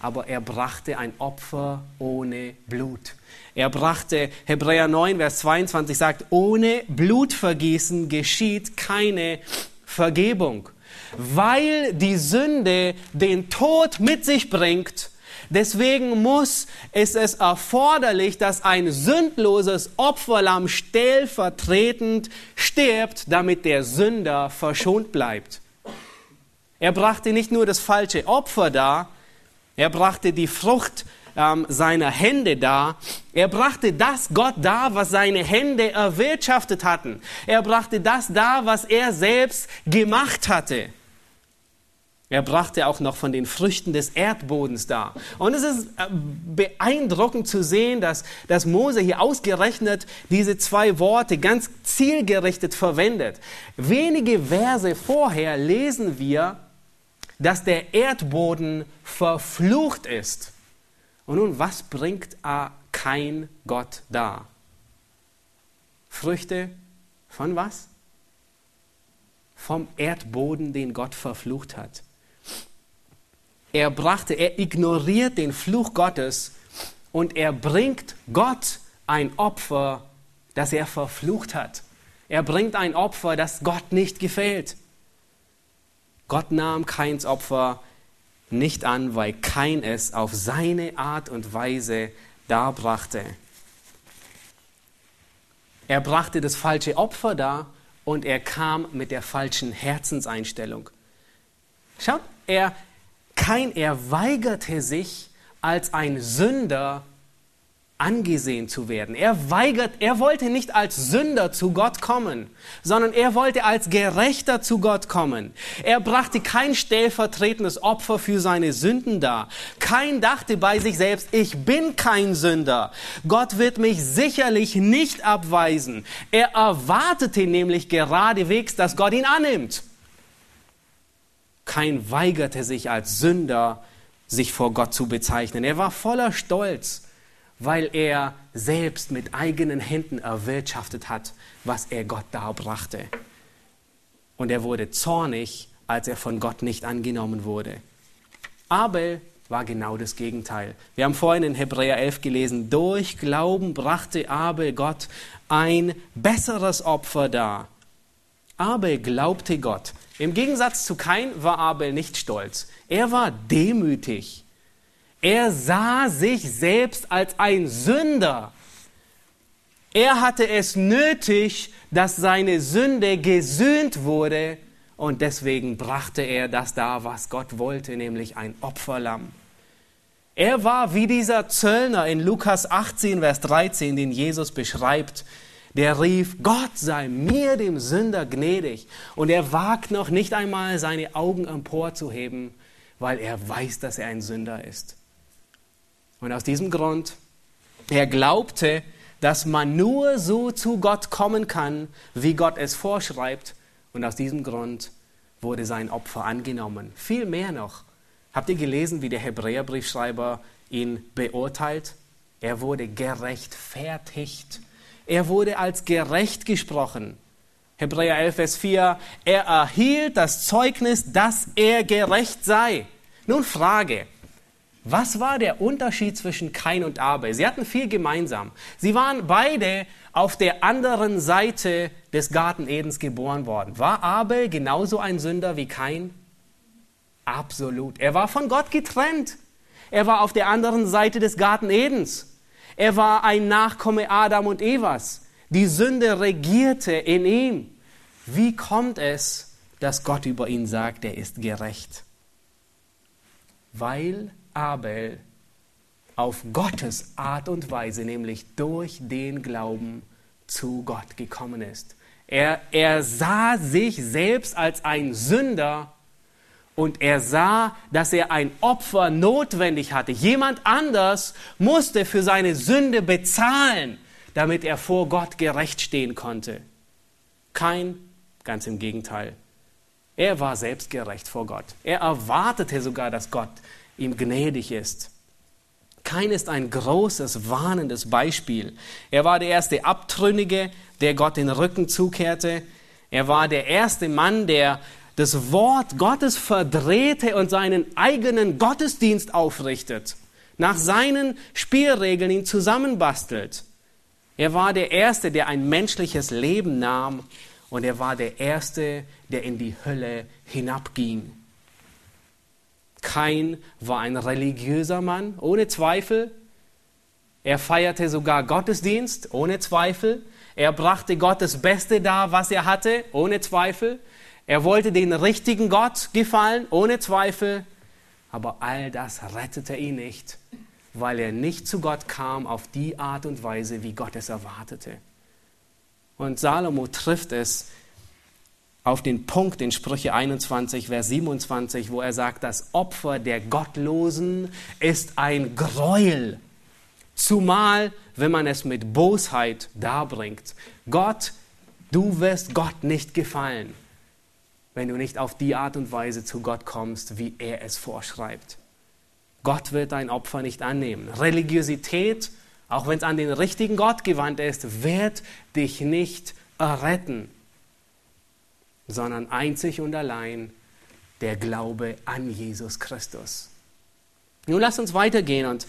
aber er brachte ein Opfer ohne Blut. Er brachte, Hebräer 9, Vers 22 sagt, ohne Blutvergießen geschieht keine Vergebung. Weil die Sünde den Tod mit sich bringt, Deswegen muss es es erforderlich, dass ein sündloses Opferlamm stellvertretend stirbt, damit der Sünder verschont bleibt. Er brachte nicht nur das falsche Opfer dar, er brachte die Frucht ähm, seiner Hände dar. Er brachte das Gott dar, was seine Hände erwirtschaftet hatten. Er brachte das dar, was er selbst gemacht hatte. Er brachte auch noch von den Früchten des Erdbodens dar. Und es ist äh, beeindruckend zu sehen, dass, dass Mose hier ausgerechnet diese zwei Worte ganz zielgerichtet verwendet. Wenige Verse vorher lesen wir, dass der Erdboden verflucht ist. Und nun, was bringt kein Gott dar? Früchte von was? Vom Erdboden, den Gott verflucht hat. Er brachte, er ignoriert den Fluch Gottes und er bringt Gott ein Opfer, das er verflucht hat. Er bringt ein Opfer, das Gott nicht gefällt. Gott nahm Kains Opfer nicht an, weil Kain es auf seine Art und Weise darbrachte. Er brachte das falsche Opfer dar und er kam mit der falschen Herzenseinstellung. Schaut, er, kein, er weigerte sich, als ein Sünder angesehen zu werden. Er weigert, er wollte nicht als Sünder zu Gott kommen, sondern er wollte als Gerechter zu Gott kommen. Er brachte kein stellvertretendes Opfer für seine Sünden dar. Kein dachte bei sich selbst, ich bin kein Sünder. Gott wird mich sicherlich nicht abweisen. Er erwartete nämlich geradewegs, dass Gott ihn annimmt. Kein weigerte sich als Sünder, sich vor Gott zu bezeichnen. Er war voller Stolz, weil er selbst mit eigenen Händen erwirtschaftet hat, was er Gott darbrachte. Und er wurde zornig, als er von Gott nicht angenommen wurde. Abel war genau das Gegenteil. Wir haben vorhin in Hebräer 11 gelesen, durch Glauben brachte Abel Gott ein besseres Opfer dar. Abel glaubte Gott. Im Gegensatz zu Kain war Abel nicht stolz. Er war demütig. Er sah sich selbst als ein Sünder. Er hatte es nötig, dass seine Sünde gesühnt wurde und deswegen brachte er das da, was Gott wollte, nämlich ein Opferlamm. Er war wie dieser Zöllner in Lukas 18, Vers 13, den Jesus beschreibt. Der rief, Gott sei mir, dem Sünder, gnädig. Und er wagt noch nicht einmal seine Augen emporzuheben, weil er weiß, dass er ein Sünder ist. Und aus diesem Grund, er glaubte, dass man nur so zu Gott kommen kann, wie Gott es vorschreibt. Und aus diesem Grund wurde sein Opfer angenommen. Viel mehr noch. Habt ihr gelesen, wie der Hebräerbriefschreiber ihn beurteilt? Er wurde gerechtfertigt. Er wurde als gerecht gesprochen. Hebräer 11, Vers 4. Er erhielt das Zeugnis, dass er gerecht sei. Nun Frage. Was war der Unterschied zwischen Kain und Abel? Sie hatten viel gemeinsam. Sie waren beide auf der anderen Seite des Garten Edens geboren worden. War Abel genauso ein Sünder wie Kain? Absolut. Er war von Gott getrennt. Er war auf der anderen Seite des Garten Edens. Er war ein Nachkomme Adam und Evas. Die Sünde regierte in ihm. Wie kommt es, dass Gott über ihn sagt, er ist gerecht? Weil Abel auf Gottes Art und Weise, nämlich durch den Glauben zu Gott gekommen ist. Er, er sah sich selbst als ein Sünder und er sah, dass er ein Opfer notwendig hatte. Jemand anders musste für seine Sünde bezahlen, damit er vor Gott gerecht stehen konnte. Kein, ganz im Gegenteil. Er war selbstgerecht vor Gott. Er erwartete sogar, dass Gott ihm gnädig ist. Kain ist ein großes, warnendes Beispiel. Er war der erste Abtrünnige, der Gott den Rücken zukehrte. Er war der erste Mann, der das Wort Gottes verdrehte und seinen eigenen Gottesdienst aufrichtet, nach seinen Spielregeln ihn zusammenbastelt. Er war der Erste, der ein menschliches Leben nahm und er war der Erste, der in die Hölle hinabging. Kain war ein religiöser Mann, ohne Zweifel. Er feierte sogar Gottesdienst, ohne Zweifel. Er brachte Gott das Beste dar, was er hatte, ohne Zweifel. Er wollte den richtigen Gott gefallen, ohne Zweifel. Aber all das rettete ihn nicht, weil er nicht zu Gott kam auf die Art und Weise, wie Gott es erwartete. Und Salomo trifft es auf den Punkt in Sprüche 21, Vers 27, wo er sagt, das Opfer der Gottlosen ist ein Gräuel, zumal wenn man es mit Bosheit darbringt. Gott, du wirst Gott nicht gefallen, wenn du nicht auf die Art und Weise zu Gott kommst, wie er es vorschreibt. Gott wird dein Opfer nicht annehmen. Religiosität, auch wenn es an den richtigen Gott gewandt ist, wird dich nicht erretten sondern einzig und allein der Glaube an Jesus Christus. Nun lass uns weitergehen und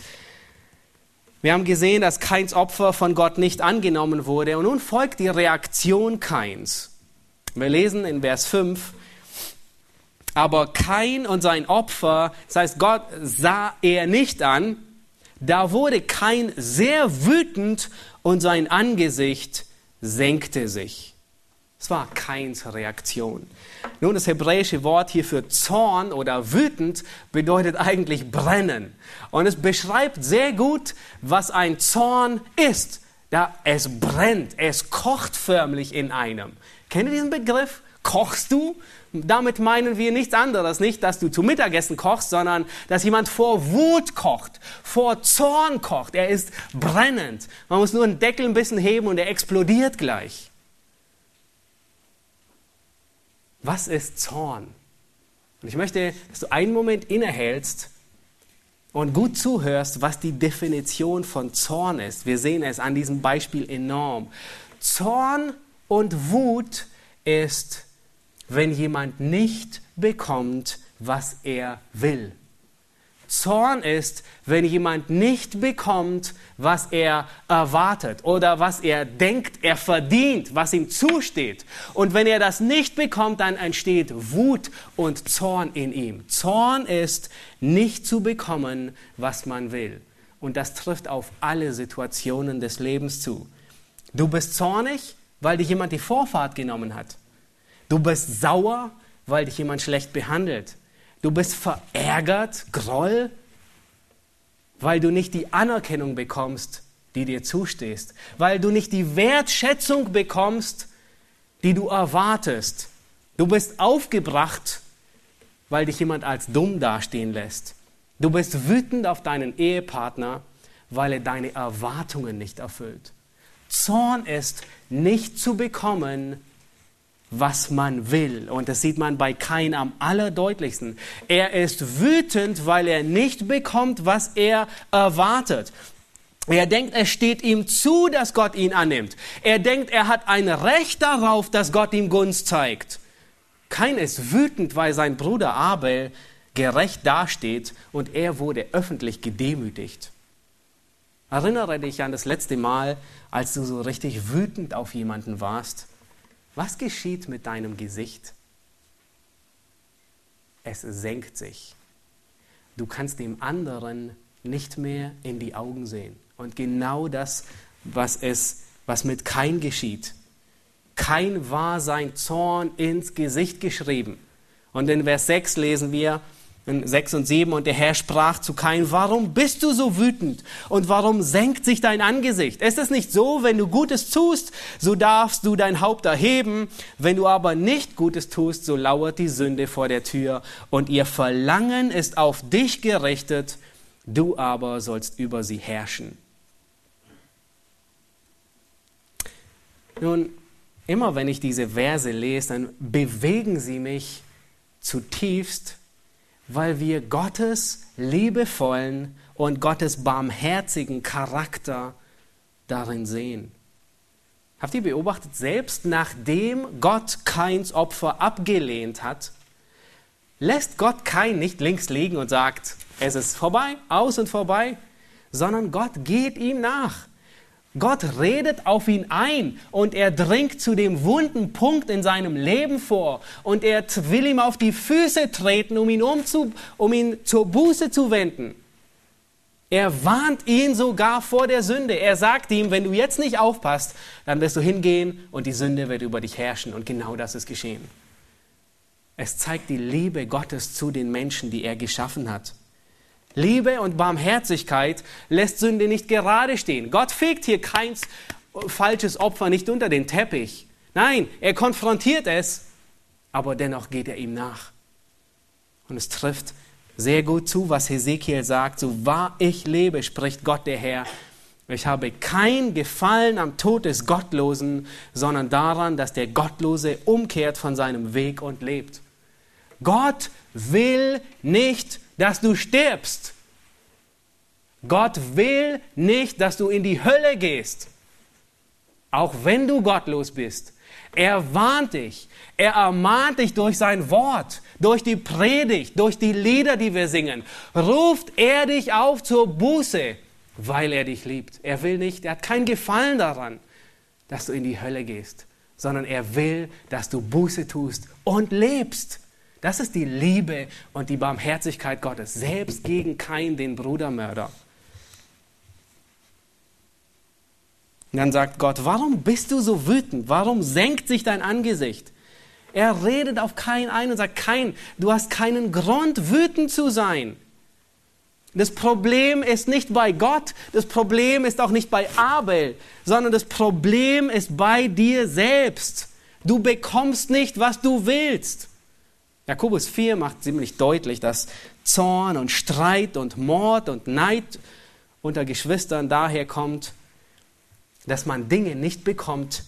wir haben gesehen, dass Kains Opfer von Gott nicht angenommen wurde und nun folgt die Reaktion Kains. Wir lesen in Vers 5, aber Kain und sein Opfer, das heißt Gott sah er nicht an, da wurde Kain sehr wütend und sein Angesicht senkte sich. Es war Kains Reaktion. Nun, das hebräische Wort hier für Zorn oder wütend bedeutet eigentlich brennen. Und es beschreibt sehr gut, was ein Zorn ist. Da es brennt, es kocht förmlich in einem. Kennt ihr diesen Begriff? Kochst du? Damit meinen wir nichts anderes, nicht, dass du zu Mittagessen kochst, sondern dass jemand vor Wut kocht, vor Zorn kocht. Er ist brennend. Man muss nur einen Deckel ein bisschen heben und er explodiert gleich. Was ist Zorn? Und ich möchte, dass du einen Moment innehältst und gut zuhörst, was die Definition von Zorn ist. Wir sehen es an diesem Beispiel enorm. Zorn und Wut ist, wenn jemand nicht bekommt, was er will. Zorn ist, wenn jemand nicht bekommt, was er erwartet oder was er denkt, er verdient, was ihm zusteht. Und wenn er das nicht bekommt, dann entsteht Wut und Zorn in ihm. Zorn ist, nicht zu bekommen, was man will. Und das trifft auf alle Situationen des Lebens zu. Du bist zornig, weil dir jemand die Vorfahrt genommen hat. Du bist sauer, weil dich jemand schlecht behandelt. Du bist verärgert, Groll, weil du nicht die Anerkennung bekommst, die dir zustehst, weil du nicht die Wertschätzung bekommst, die du erwartest. Du bist aufgebracht, weil dich jemand als dumm dastehen lässt. Du bist wütend auf deinen Ehepartner, weil er deine Erwartungen nicht erfüllt. Zorn ist nicht zu bekommen, was man will. Und das sieht man bei Kain am allerdeutlichsten. Er ist wütend, weil er nicht bekommt, was er erwartet. Er denkt, es steht ihm zu, dass Gott ihn annimmt. Er denkt, er hat ein Recht darauf, dass Gott ihm Gunst zeigt. Kain ist wütend, weil sein Bruder Abel gerecht dasteht und er wurde öffentlich gedemütigt. Erinnere dich an das letzte Mal, als du so richtig wütend auf jemanden warst. Was geschieht mit deinem Gesicht? Es senkt sich. Du kannst dem anderen nicht mehr in die Augen sehen. Und genau das, was es, was mit Kain geschieht. Kain war sein Zorn ins Gesicht geschrieben. Und in Vers 6 lesen wir, 6 und 7, und der Herr sprach zu Kain, warum bist du so wütend und warum senkt sich dein Angesicht? Ist es nicht so, wenn du Gutes tust, so darfst du dein Haupt erheben, wenn du aber nicht Gutes tust, so lauert die Sünde vor der Tür und ihr Verlangen ist auf dich gerichtet, du aber sollst über sie herrschen. Nun, immer wenn ich diese Verse lese, dann bewegen sie mich zutiefst, weil wir Gottes liebevollen und Gottes barmherzigen Charakter darin sehen. Habt ihr beobachtet, selbst nachdem Gott Keins Opfer abgelehnt hat, lässt Gott kein nicht links liegen und sagt, es ist vorbei, aus und vorbei, sondern Gott geht ihm nach. Gott redet auf ihn ein und er dringt zu dem wunden Punkt in seinem Leben vor und er will ihm auf die Füße treten, um ihn, umzu, um ihn zur Buße zu wenden. Er warnt ihn sogar vor der Sünde. Er sagt ihm, wenn du jetzt nicht aufpasst, dann wirst du hingehen und die Sünde wird über dich herrschen. Und genau das ist geschehen. Es zeigt die Liebe Gottes zu den Menschen, die er geschaffen hat. Liebe und Barmherzigkeit lässt Sünde nicht gerade stehen. Gott fegt hier kein falsches Opfer nicht unter den Teppich. Nein, er konfrontiert es, aber dennoch geht er ihm nach. Und es trifft sehr gut zu, was Hesekiel sagt. So wahr ich lebe, spricht Gott der Herr. Ich habe kein Gefallen am Tod des Gottlosen, sondern daran, dass der Gottlose umkehrt von seinem Weg und lebt. Gott will nicht dass du stirbst. Gott will nicht, dass du in die Hölle gehst, auch wenn du gottlos bist. Er warnt dich, er ermahnt dich durch sein Wort, durch die Predigt, durch die Lieder, die wir singen. Ruft er dich auf zur Buße, weil er dich liebt. Er will nicht, er hat keinen Gefallen daran, dass du in die Hölle gehst, sondern er will, dass du Buße tust und lebst. Das ist die Liebe und die Barmherzigkeit Gottes, selbst gegen Kain, den Brudermörder. Und dann sagt Gott, warum bist du so wütend? Warum senkt sich dein Angesicht? Er redet auf Kain ein und sagt, Kain, du hast keinen Grund, wütend zu sein. Das Problem ist nicht bei Gott, das Problem ist auch nicht bei Abel, sondern das Problem ist bei dir selbst. Du bekommst nicht, was du willst. Jakobus 4 macht ziemlich deutlich, dass Zorn und Streit und Mord und Neid unter Geschwistern daher kommt, dass man Dinge nicht bekommt,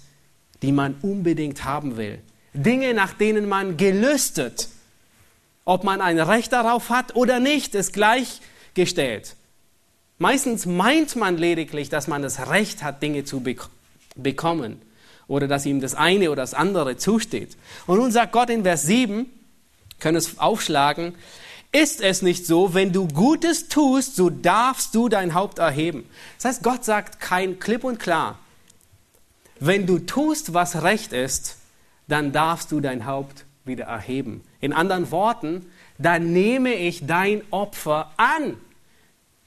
die man unbedingt haben will. Dinge, nach denen man gelüstet. Ob man ein Recht darauf hat oder nicht, ist gleichgestellt. Meistens meint man lediglich, dass man das Recht hat, Dinge zu bekommen oder dass ihm das eine oder das andere zusteht. Und nun sagt Gott in Vers 7, können es aufschlagen. Ist es nicht so, wenn du Gutes tust, so darfst du dein Haupt erheben? Das heißt, Gott sagt kein klipp und klar, wenn du tust, was recht ist, dann darfst du dein Haupt wieder erheben. In anderen Worten, dann nehme ich dein Opfer an.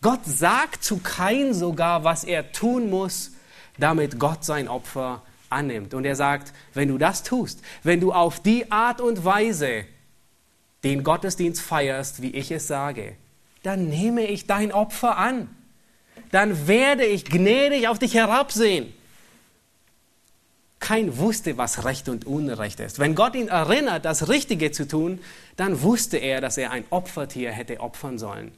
Gott sagt zu Kain sogar, was er tun muss, damit Gott sein Opfer annimmt. Und er sagt, wenn du das tust, wenn du auf die Art und Weise den Gottesdienst feierst, wie ich es sage, dann nehme ich dein Opfer an. Dann werde ich gnädig auf dich herabsehen. Kein wusste, was Recht und Unrecht ist. Wenn Gott ihn erinnert, das Richtige zu tun, dann wusste er, dass er ein Opfertier hätte opfern sollen.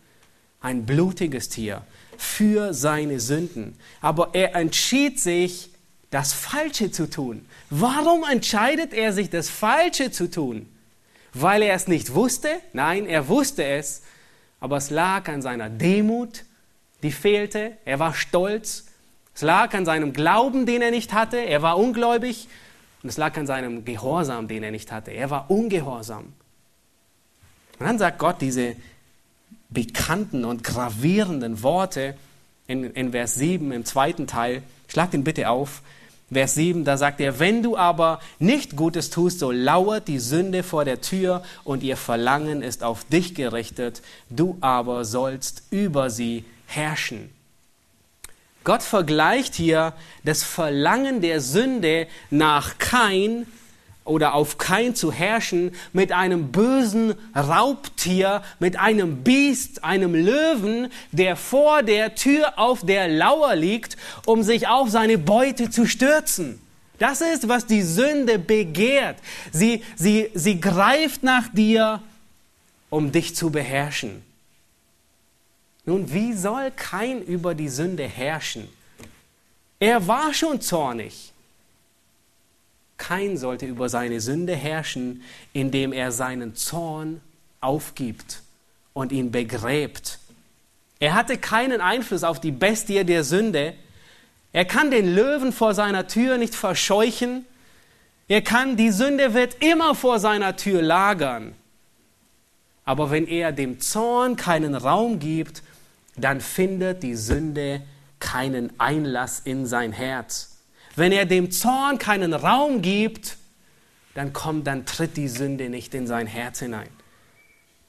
Ein blutiges Tier für seine Sünden. Aber er entschied sich, das Falsche zu tun. Warum entscheidet er sich, das Falsche zu tun? Weil er es nicht wusste? Nein, er wusste es, aber es lag an seiner Demut, die fehlte. Er war stolz. Es lag an seinem Glauben, den er nicht hatte. Er war ungläubig. Und es lag an seinem Gehorsam, den er nicht hatte. Er war ungehorsam. Und dann sagt Gott diese bekannten und gravierenden Worte in, in Vers 7 im zweiten Teil. Schlag den bitte auf. Vers 7, da sagt er, wenn du aber nicht Gutes tust, so lauert die Sünde vor der Tür und ihr Verlangen ist auf dich gerichtet, du aber sollst über sie herrschen. Gott vergleicht hier das Verlangen der Sünde nach Kain oder auf Kain zu herrschen mit einem bösen Raubtier, mit einem Biest, einem Löwen, der vor der Tür auf der Lauer liegt, um sich auf seine Beute zu stürzen. Das ist, was die Sünde begehrt. Sie, sie, sie greift nach dir, um dich zu beherrschen. Nun, wie soll Kain über die Sünde herrschen? Er war schon zornig. Kein sollte über seine Sünde herrschen, indem er seinen Zorn aufgibt und ihn begräbt. Er hatte keinen Einfluss auf die Bestie der Sünde. Er kann den Löwen vor seiner Tür nicht verscheuchen. Er kann, die Sünde wird immer vor seiner Tür lagern. Aber wenn er dem Zorn keinen Raum gibt, dann findet die Sünde keinen Einlass in sein Herz. Wenn er dem Zorn keinen Raum gibt, dann kommt, dann tritt die Sünde nicht in sein Herz hinein.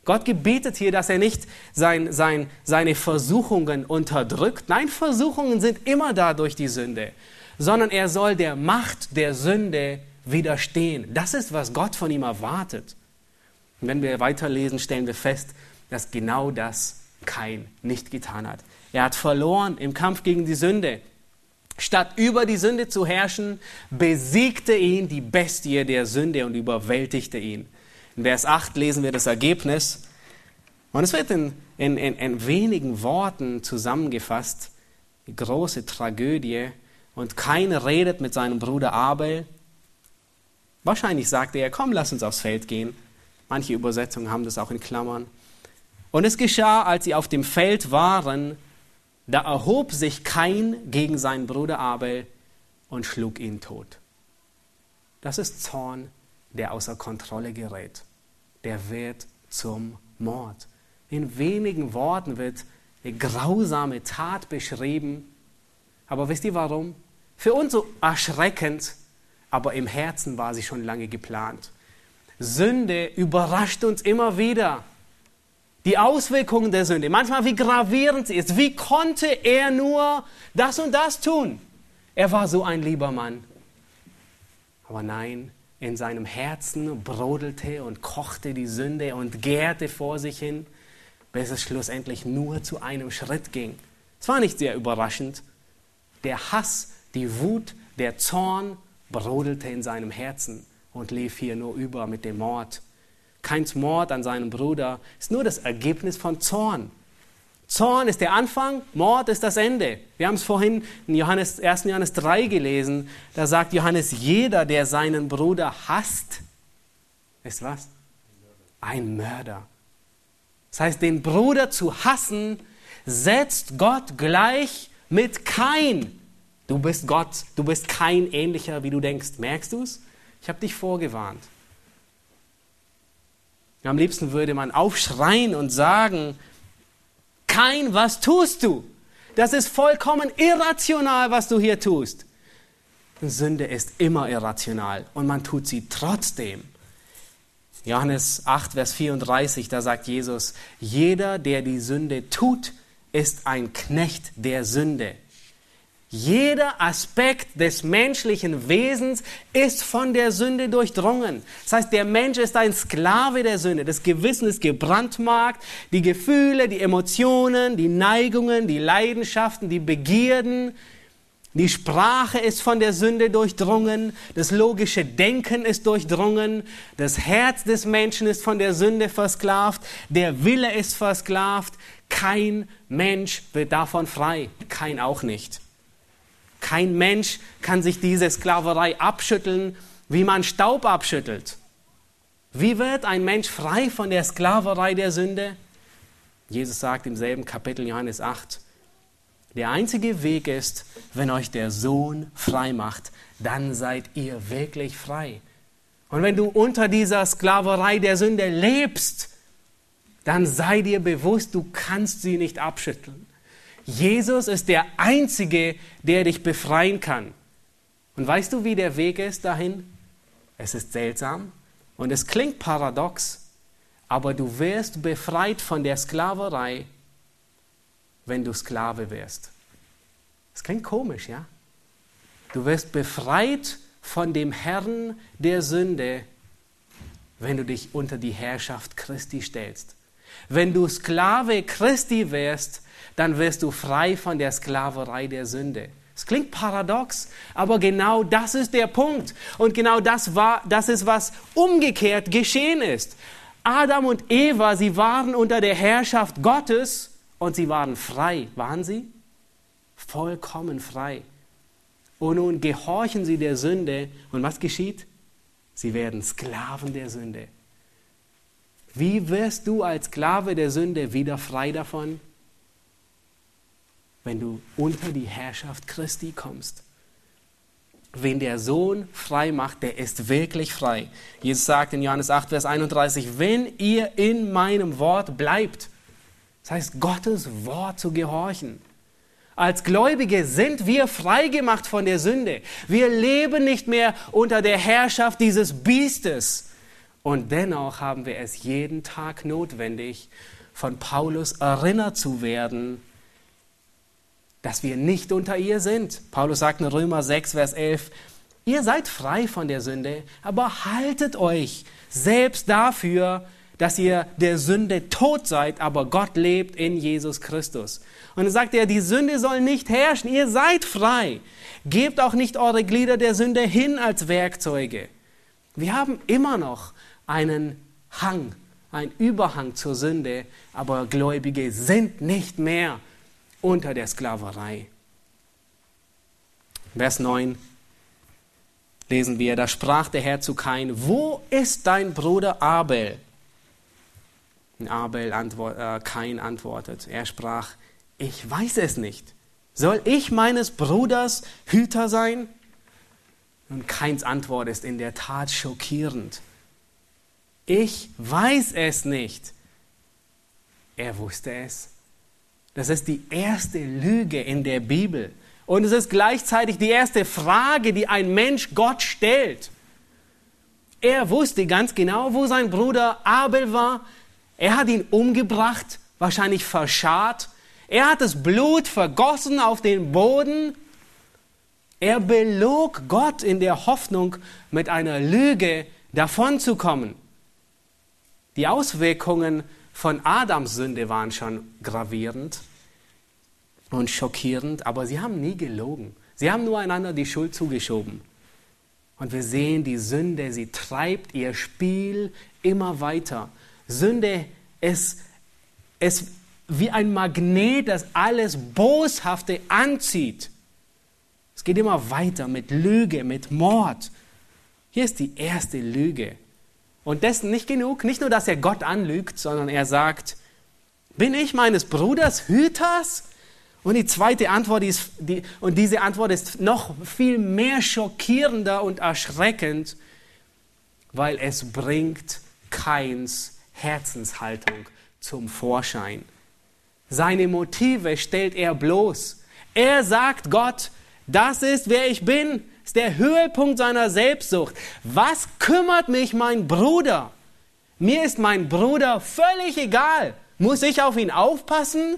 Gott gebietet hier, dass er nicht sein, sein, seine Versuchungen unterdrückt. Nein, Versuchungen sind immer da durch die Sünde, sondern er soll der Macht der Sünde widerstehen. Das ist, was Gott von ihm erwartet. Und wenn wir weiterlesen, stellen wir fest, dass genau das kein nicht getan hat. Er hat verloren im Kampf gegen die Sünde. Statt über die Sünde zu herrschen, besiegte ihn die Bestie der Sünde und überwältigte ihn. In Vers 8 lesen wir das Ergebnis. Und es wird in, in, in, in wenigen Worten zusammengefasst. Die große Tragödie. Und keiner redet mit seinem Bruder Abel. Wahrscheinlich sagte er, komm, lass uns aufs Feld gehen. Manche Übersetzungen haben das auch in Klammern. Und es geschah, als sie auf dem Feld waren, da erhob sich Kain gegen seinen Bruder Abel und schlug ihn tot. Das ist Zorn, der außer Kontrolle gerät. Der wird zum Mord. In wenigen Worten wird eine grausame Tat beschrieben. Aber wisst ihr warum? Für uns so erschreckend, aber im Herzen war sie schon lange geplant. Sünde überrascht uns immer wieder die Auswirkungen der Sünde, manchmal wie gravierend sie ist. Wie konnte er nur das und das tun? Er war so ein lieber Mann. Aber nein, in seinem Herzen brodelte und kochte die Sünde und gärte vor sich hin, bis es schlussendlich nur zu einem Schritt ging. Es war nicht sehr überraschend. Der Hass, die Wut, der Zorn brodelte in seinem Herzen und lief hier nur über mit dem Mord kein Mord an seinem Bruder, ist nur das Ergebnis von Zorn. Zorn ist der Anfang, Mord ist das Ende. Wir haben es vorhin in Johannes, 1. Johannes 3 gelesen. Da sagt Johannes, jeder, der seinen Bruder hasst, ist was? Ein Mörder. Das heißt, den Bruder zu hassen, setzt Gott gleich mit kein. Du bist Gott, du bist kein ähnlicher, wie du denkst. Merkst du es? Ich habe dich vorgewarnt. Am liebsten würde man aufschreien und sagen, kein, was tust du? Das ist vollkommen irrational, was du hier tust. Sünde ist immer irrational und man tut sie trotzdem. Johannes 8, Vers 34, da sagt Jesus, jeder, der die Sünde tut, ist ein Knecht der Sünde. Jeder Aspekt des menschlichen Wesens ist von der Sünde durchdrungen. Das heißt, der Mensch ist ein Sklave der Sünde. Das Gewissen ist gebrandmarkt. Die Gefühle, die Emotionen, die Neigungen, die Leidenschaften, die Begierden. Die Sprache ist von der Sünde durchdrungen. Das logische Denken ist durchdrungen. Das Herz des Menschen ist von der Sünde versklavt. Der Wille ist versklavt. Kein Mensch wird davon frei. Kein auch nicht. Kein Mensch kann sich diese Sklaverei abschütteln, wie man Staub abschüttelt. Wie wird ein Mensch frei von der Sklaverei der Sünde? Jesus sagt im selben Kapitel Johannes 8, der einzige Weg ist, wenn euch der Sohn frei macht, dann seid ihr wirklich frei. Und wenn du unter dieser Sklaverei der Sünde lebst, dann sei dir bewusst, du kannst sie nicht abschütteln. Jesus ist der Einzige, der dich befreien kann. Und weißt du, wie der Weg ist dahin? Es ist seltsam und es klingt paradox, aber du wirst befreit von der Sklaverei, wenn du Sklave wirst. Es klingt komisch, ja? Du wirst befreit von dem Herrn der Sünde, wenn du dich unter die Herrschaft Christi stellst. Wenn du Sklave Christi wärst, dann wirst du frei von der Sklaverei der Sünde. Es klingt paradox, aber genau das ist der Punkt. Und genau das war, das ist, was umgekehrt geschehen ist. Adam und Eva, sie waren unter der Herrschaft Gottes und sie waren frei. Waren sie? Vollkommen frei. Und nun gehorchen sie der Sünde. Und was geschieht? Sie werden Sklaven der Sünde. Wie wirst du als Sklave der Sünde wieder frei davon? Wenn du unter die Herrschaft Christi kommst. Wen der Sohn frei macht, der ist wirklich frei. Jesus sagt in Johannes 8, Vers 31, wenn ihr in meinem Wort bleibt, das heißt Gottes Wort zu gehorchen. Als Gläubige sind wir frei gemacht von der Sünde. Wir leben nicht mehr unter der Herrschaft dieses Biestes. Und dennoch haben wir es jeden Tag notwendig, von Paulus erinnert zu werden, dass wir nicht unter ihr sind. Paulus sagt in Römer 6, Vers 11, ihr seid frei von der Sünde, aber haltet euch selbst dafür, dass ihr der Sünde tot seid, aber Gott lebt in Jesus Christus. Und dann sagt er, die Sünde soll nicht herrschen, ihr seid frei. Gebt auch nicht eure Glieder der Sünde hin als Werkzeuge. Wir haben immer noch einen Hang, einen Überhang zur Sünde, aber Gläubige sind nicht mehr unter der Sklaverei. Vers 9 lesen wir, da sprach der Herr zu Kain, wo ist dein Bruder Abel? Und Abel antwort, äh, Kain antwortet, er sprach, ich weiß es nicht. Soll ich meines Bruders Hüter sein? Und Kains Antwort ist in der Tat schockierend. Ich weiß es nicht. Er wusste es. Das ist die erste Lüge in der Bibel. Und es ist gleichzeitig die erste Frage, die ein Mensch Gott stellt. Er wusste ganz genau, wo sein Bruder Abel war. Er hat ihn umgebracht, wahrscheinlich verscharrt. Er hat das Blut vergossen auf den Boden. Er belog Gott in der Hoffnung, mit einer Lüge davonzukommen. Die Auswirkungen von Adams Sünde waren schon gravierend und schockierend, aber sie haben nie gelogen. Sie haben nur einander die Schuld zugeschoben. Und wir sehen, die Sünde, sie treibt ihr Spiel immer weiter. Sünde ist, ist wie ein Magnet, das alles Boshafte anzieht. Es geht immer weiter mit Lüge, mit Mord. Hier ist die erste Lüge. Und dessen nicht genug, nicht nur, dass er Gott anlügt, sondern er sagt, bin ich meines Bruders Hüters? Und die zweite Antwort ist, die, und diese Antwort ist noch viel mehr schockierender und erschreckend, weil es bringt Keins Herzenshaltung zum Vorschein. Seine Motive stellt er bloß. Er sagt Gott, das ist wer ich bin ist der Höhepunkt seiner Selbstsucht. Was kümmert mich mein Bruder? Mir ist mein Bruder völlig egal. Muss ich auf ihn aufpassen?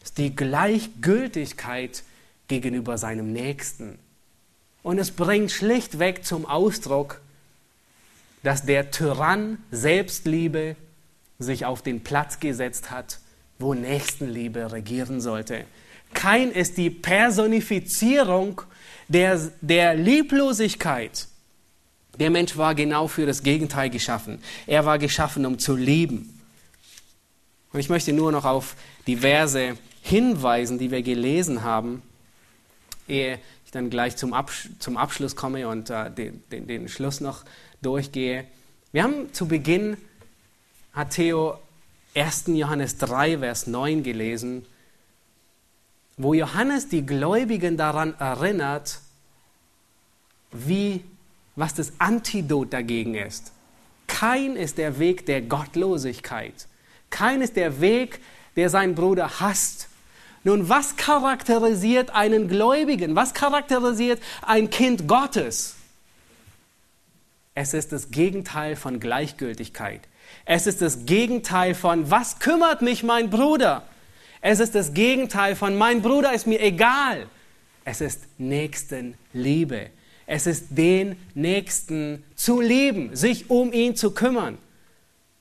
Das ist die Gleichgültigkeit gegenüber seinem Nächsten. Und es bringt schlichtweg zum Ausdruck, dass der Tyrann Selbstliebe sich auf den Platz gesetzt hat, wo Nächstenliebe regieren sollte. Kein ist die Personifizierung der, der Lieblosigkeit. Der Mensch war genau für das Gegenteil geschaffen. Er war geschaffen, um zu lieben. Und ich möchte nur noch auf die Verse hinweisen, die wir gelesen haben, ehe ich dann gleich zum, Absch zum Abschluss komme und äh, den, den, den Schluss noch durchgehe. Wir haben zu Beginn, hat Theo 1. Johannes 3, Vers 9 gelesen, wo Johannes die Gläubigen daran erinnert, wie, was das Antidot dagegen ist. Kein ist der Weg der Gottlosigkeit. Kein ist der Weg, der seinen Bruder hasst. Nun, was charakterisiert einen Gläubigen? Was charakterisiert ein Kind Gottes? Es ist das Gegenteil von Gleichgültigkeit. Es ist das Gegenteil von, was kümmert mich mein Bruder? Es ist das Gegenteil von, mein Bruder ist mir egal. Es ist Nächstenliebe. Es ist den Nächsten zu lieben, sich um ihn zu kümmern.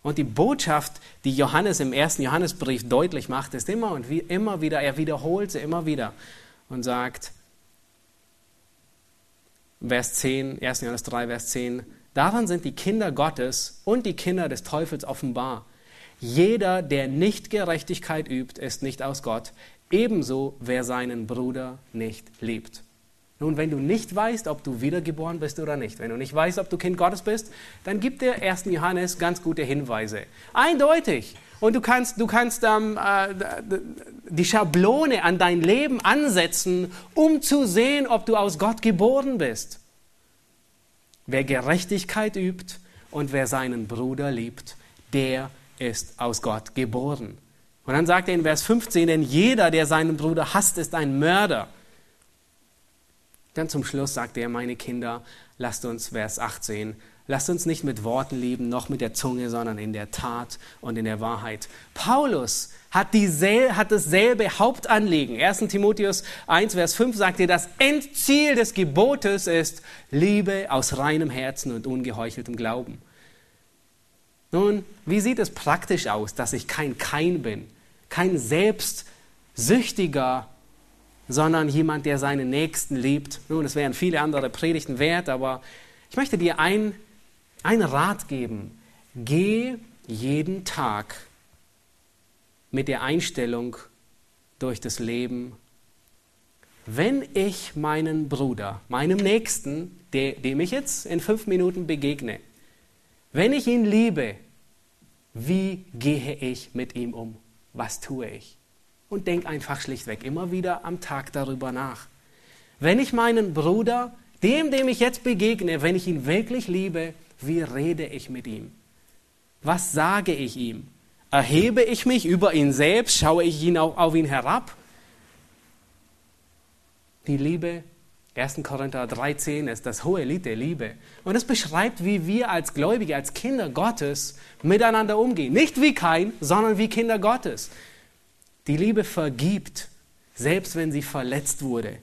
Und die Botschaft, die Johannes im ersten Johannesbrief deutlich macht, ist immer und wie, immer wieder, er wiederholt sie immer wieder und sagt, Vers 10, 1. Johannes 3, Vers 10, daran sind die Kinder Gottes und die Kinder des Teufels offenbar. Jeder, der nicht Gerechtigkeit übt, ist nicht aus Gott, ebenso wer seinen Bruder nicht liebt. Nun, wenn du nicht weißt, ob du wiedergeboren bist oder nicht, wenn du nicht weißt, ob du Kind Gottes bist, dann gibt der 1. Johannes ganz gute Hinweise. Eindeutig. Und du kannst, du kannst ähm, äh, die Schablone an dein Leben ansetzen, um zu sehen, ob du aus Gott geboren bist. Wer Gerechtigkeit übt und wer seinen Bruder liebt, der ist aus Gott geboren. Und dann sagt er in Vers 15, denn jeder, der seinen Bruder hasst, ist ein Mörder. Dann zum Schluss sagt er, meine Kinder, lasst uns, Vers 18, lasst uns nicht mit Worten lieben, noch mit der Zunge, sondern in der Tat und in der Wahrheit. Paulus hat, diesel, hat dasselbe Hauptanliegen. 1. Timotheus 1, Vers 5 sagt er, das Endziel des Gebotes ist Liebe aus reinem Herzen und ungeheucheltem Glauben. Nun, wie sieht es praktisch aus, dass ich kein Kein bin, kein selbstsüchtiger sondern jemand, der seinen Nächsten liebt. Nun, es wären viele andere Predigten wert, aber ich möchte dir einen Rat geben. Geh jeden Tag mit der Einstellung durch das Leben, wenn ich meinen Bruder, meinem Nächsten, dem ich jetzt in fünf Minuten begegne, wenn ich ihn liebe, wie gehe ich mit ihm um? Was tue ich? und denk einfach schlichtweg immer wieder am Tag darüber nach. Wenn ich meinen Bruder, dem, dem ich jetzt begegne, wenn ich ihn wirklich liebe, wie rede ich mit ihm? Was sage ich ihm? Erhebe ich mich über ihn selbst? Schaue ich ihn auf, auf ihn herab? Die Liebe, 1. Korinther 13, ist das hohe Lied der Liebe. Und es beschreibt, wie wir als Gläubige, als Kinder Gottes miteinander umgehen. Nicht wie kein, sondern wie Kinder Gottes. Die Liebe vergibt, selbst wenn sie verletzt wurde.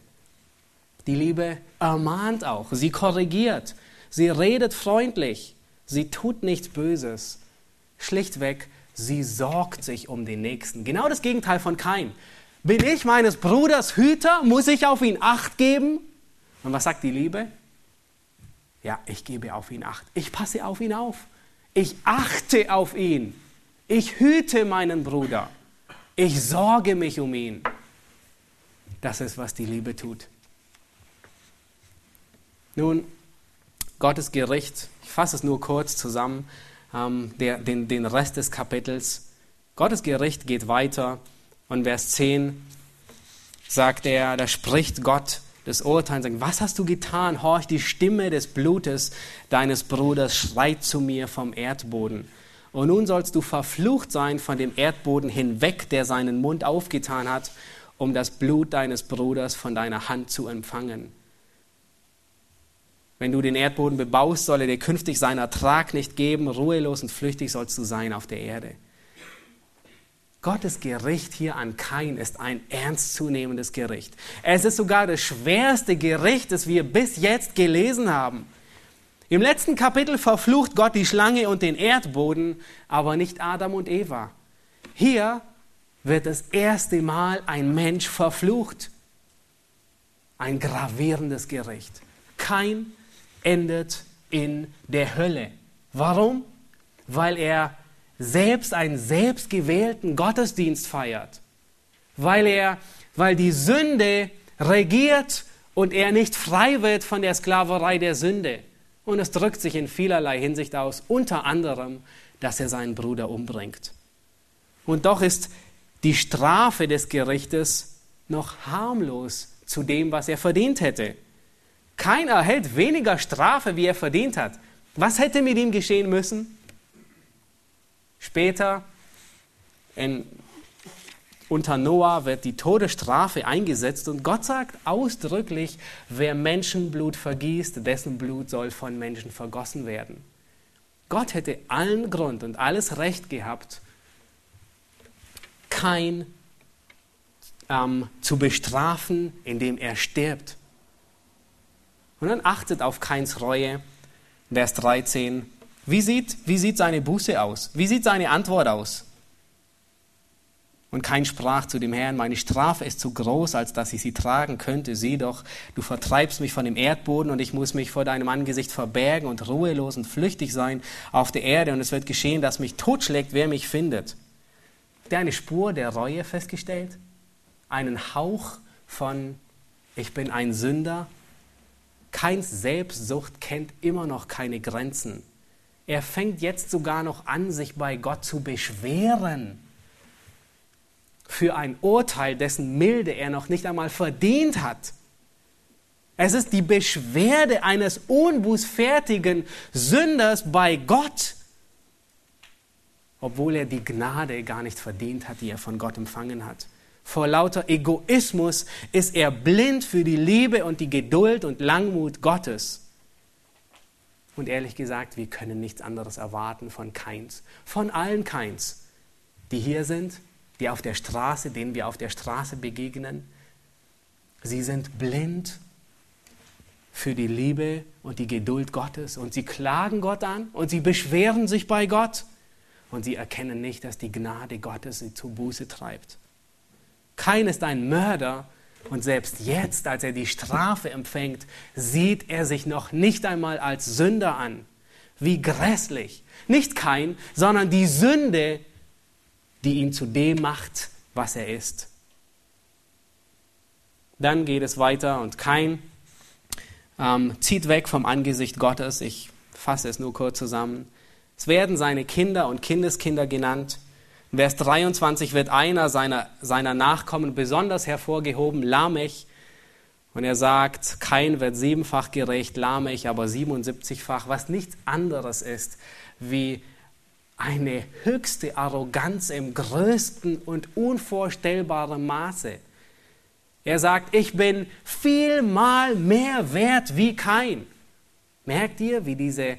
Die Liebe ermahnt auch, sie korrigiert, sie redet freundlich, sie tut nichts Böses. Schlichtweg, sie sorgt sich um den Nächsten. Genau das Gegenteil von Kain. Bin ich meines Bruders Hüter? Muss ich auf ihn Acht geben? Und was sagt die Liebe? Ja, ich gebe auf ihn Acht. Ich passe auf ihn auf. Ich achte auf ihn. Ich hüte meinen Bruder. Ich sorge mich um ihn. Das ist, was die Liebe tut. Nun, Gottes Gericht, ich fasse es nur kurz zusammen, ähm, der, den, den Rest des Kapitels. Gottes Gericht geht weiter und Vers 10 sagt er, da spricht Gott des Urteils, sagt, was hast du getan? Horch, die Stimme des Blutes deines Bruders schreit zu mir vom Erdboden. Und nun sollst du verflucht sein von dem Erdboden hinweg, der seinen Mund aufgetan hat, um das Blut deines Bruders von deiner Hand zu empfangen. Wenn du den Erdboden bebaust, soll er dir künftig seinen Ertrag nicht geben, ruhelos und flüchtig sollst du sein auf der Erde. Gottes Gericht hier an Kain ist ein ernstzunehmendes Gericht. Es ist sogar das schwerste Gericht, das wir bis jetzt gelesen haben. Im letzten Kapitel verflucht Gott die Schlange und den Erdboden, aber nicht Adam und Eva. Hier wird das erste Mal ein Mensch verflucht. Ein gravierendes Gericht. Kein endet in der Hölle. Warum? Weil er selbst einen selbstgewählten Gottesdienst feiert. Weil er, weil die Sünde regiert und er nicht frei wird von der Sklaverei der Sünde. Und es drückt sich in vielerlei Hinsicht aus, unter anderem, dass er seinen Bruder umbringt. Und doch ist die Strafe des Gerichtes noch harmlos zu dem, was er verdient hätte. Keiner erhält weniger Strafe, wie er verdient hat. Was hätte mit ihm geschehen müssen? Später, in, unter Noah, wird die Todesstrafe eingesetzt und Gott sagt ausdrücklich, wer Menschenblut vergießt, dessen Blut soll von Menschen vergossen werden. Gott hätte allen Grund und alles Recht gehabt, kein ähm, zu bestrafen, indem er stirbt. Und dann achtet auf Keins Reue. Vers 13. Wie sieht, wie sieht seine Buße aus? Wie sieht seine Antwort aus? Und kein sprach zu dem Herrn, meine Strafe ist zu groß, als dass ich sie tragen könnte. Sieh doch, du vertreibst mich von dem Erdboden und ich muss mich vor deinem Angesicht verbergen und ruhelos und flüchtig sein auf der Erde. Und es wird geschehen, dass mich totschlägt, wer mich findet. Habt ihr eine Spur der Reue festgestellt? Einen Hauch von, ich bin ein Sünder? Keins Selbstsucht kennt immer noch keine Grenzen. Er fängt jetzt sogar noch an, sich bei Gott zu beschweren für ein Urteil, dessen Milde er noch nicht einmal verdient hat. Es ist die Beschwerde eines unbußfertigen Sünders bei Gott, obwohl er die Gnade gar nicht verdient hat, die er von Gott empfangen hat. Vor lauter Egoismus ist er blind für die Liebe und die Geduld und Langmut Gottes. Und ehrlich gesagt, wir können nichts anderes erwarten von Keins, von allen Keins, die hier sind, die auf der Straße, denen wir auf der Straße begegnen. Sie sind blind für die Liebe und die Geduld Gottes und sie klagen Gott an und sie beschweren sich bei Gott und sie erkennen nicht, dass die Gnade Gottes sie zu Buße treibt. Kein ist ein Mörder, und selbst jetzt, als er die Strafe empfängt, sieht er sich noch nicht einmal als Sünder an. Wie grässlich. Nicht kein, sondern die Sünde, die ihn zu dem macht, was er ist. Dann geht es weiter und kein ähm, zieht weg vom Angesicht Gottes. Ich fasse es nur kurz zusammen. Es werden seine Kinder und Kindeskinder genannt. Vers 23 wird einer seiner, seiner Nachkommen besonders hervorgehoben, Lamech. Und er sagt, kein wird siebenfach gerecht, Lamech aber 77-fach, was nichts anderes ist wie eine höchste Arroganz im größten und unvorstellbaren Maße. Er sagt, ich bin vielmal mehr wert wie kein. Merkt ihr, wie diese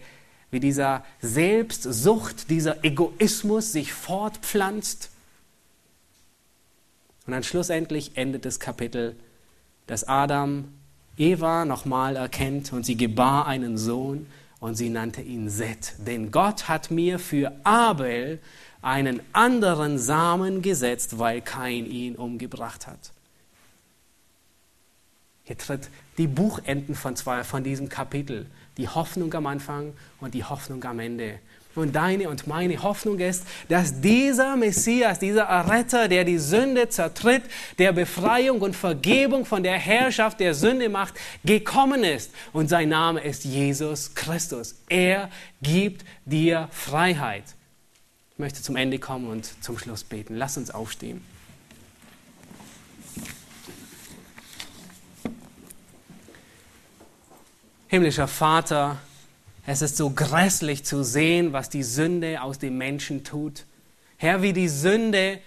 wie dieser Selbstsucht, dieser Egoismus sich fortpflanzt. Und dann schlussendlich endet das Kapitel, dass Adam Eva nochmal erkennt und sie gebar einen Sohn und sie nannte ihn Seth. Denn Gott hat mir für Abel einen anderen Samen gesetzt, weil kein ihn umgebracht hat. Hier tritt die Buchenden von, zwei, von diesem Kapitel die Hoffnung am Anfang und die Hoffnung am Ende. Und deine und meine Hoffnung ist, dass dieser Messias, dieser Erretter, der die Sünde zertritt, der Befreiung und Vergebung von der Herrschaft der Sünde macht, gekommen ist. Und sein Name ist Jesus Christus. Er gibt dir Freiheit. Ich möchte zum Ende kommen und zum Schluss beten. Lass uns aufstehen. Himmlischer Vater, es ist so grässlich zu sehen, was die Sünde aus dem Menschen tut. Herr, wie die Sünde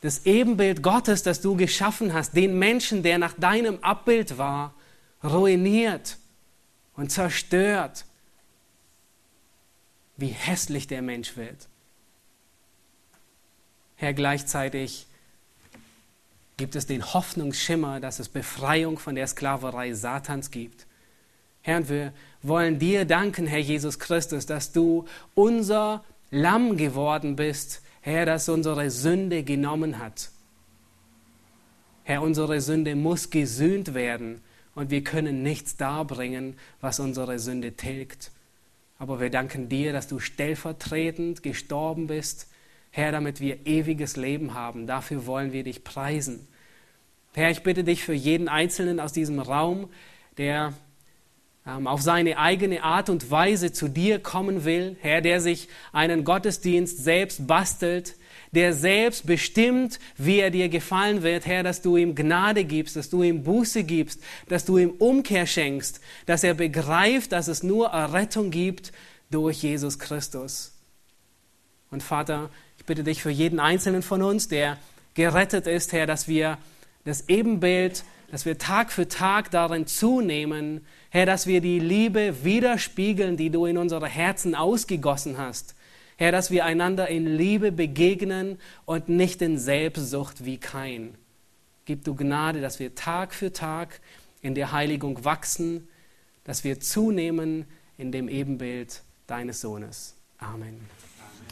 das Ebenbild Gottes, das du geschaffen hast, den Menschen, der nach deinem Abbild war, ruiniert und zerstört. Wie hässlich der Mensch wird. Herr, gleichzeitig gibt es den Hoffnungsschimmer, dass es Befreiung von der Sklaverei Satans gibt. Herr, und wir wollen dir danken, Herr Jesus Christus, dass du unser Lamm geworden bist, Herr, das unsere Sünde genommen hat. Herr, unsere Sünde muss gesühnt werden und wir können nichts darbringen, was unsere Sünde tilgt. Aber wir danken dir, dass du stellvertretend gestorben bist, Herr, damit wir ewiges Leben haben. Dafür wollen wir dich preisen. Herr, ich bitte dich für jeden Einzelnen aus diesem Raum, der auf seine eigene Art und Weise zu dir kommen will, Herr, der sich einen Gottesdienst selbst bastelt, der selbst bestimmt, wie er dir gefallen wird, Herr, dass du ihm Gnade gibst, dass du ihm Buße gibst, dass du ihm Umkehr schenkst, dass er begreift, dass es nur Errettung gibt durch Jesus Christus. Und Vater, ich bitte dich für jeden einzelnen von uns, der gerettet ist, Herr, dass wir das Ebenbild, dass wir Tag für Tag darin zunehmen, Herr, dass wir die Liebe widerspiegeln, die du in unsere Herzen ausgegossen hast. Herr, dass wir einander in Liebe begegnen und nicht in Selbstsucht wie kein. Gib du Gnade, dass wir Tag für Tag in der Heiligung wachsen, dass wir zunehmen in dem Ebenbild deines Sohnes. Amen.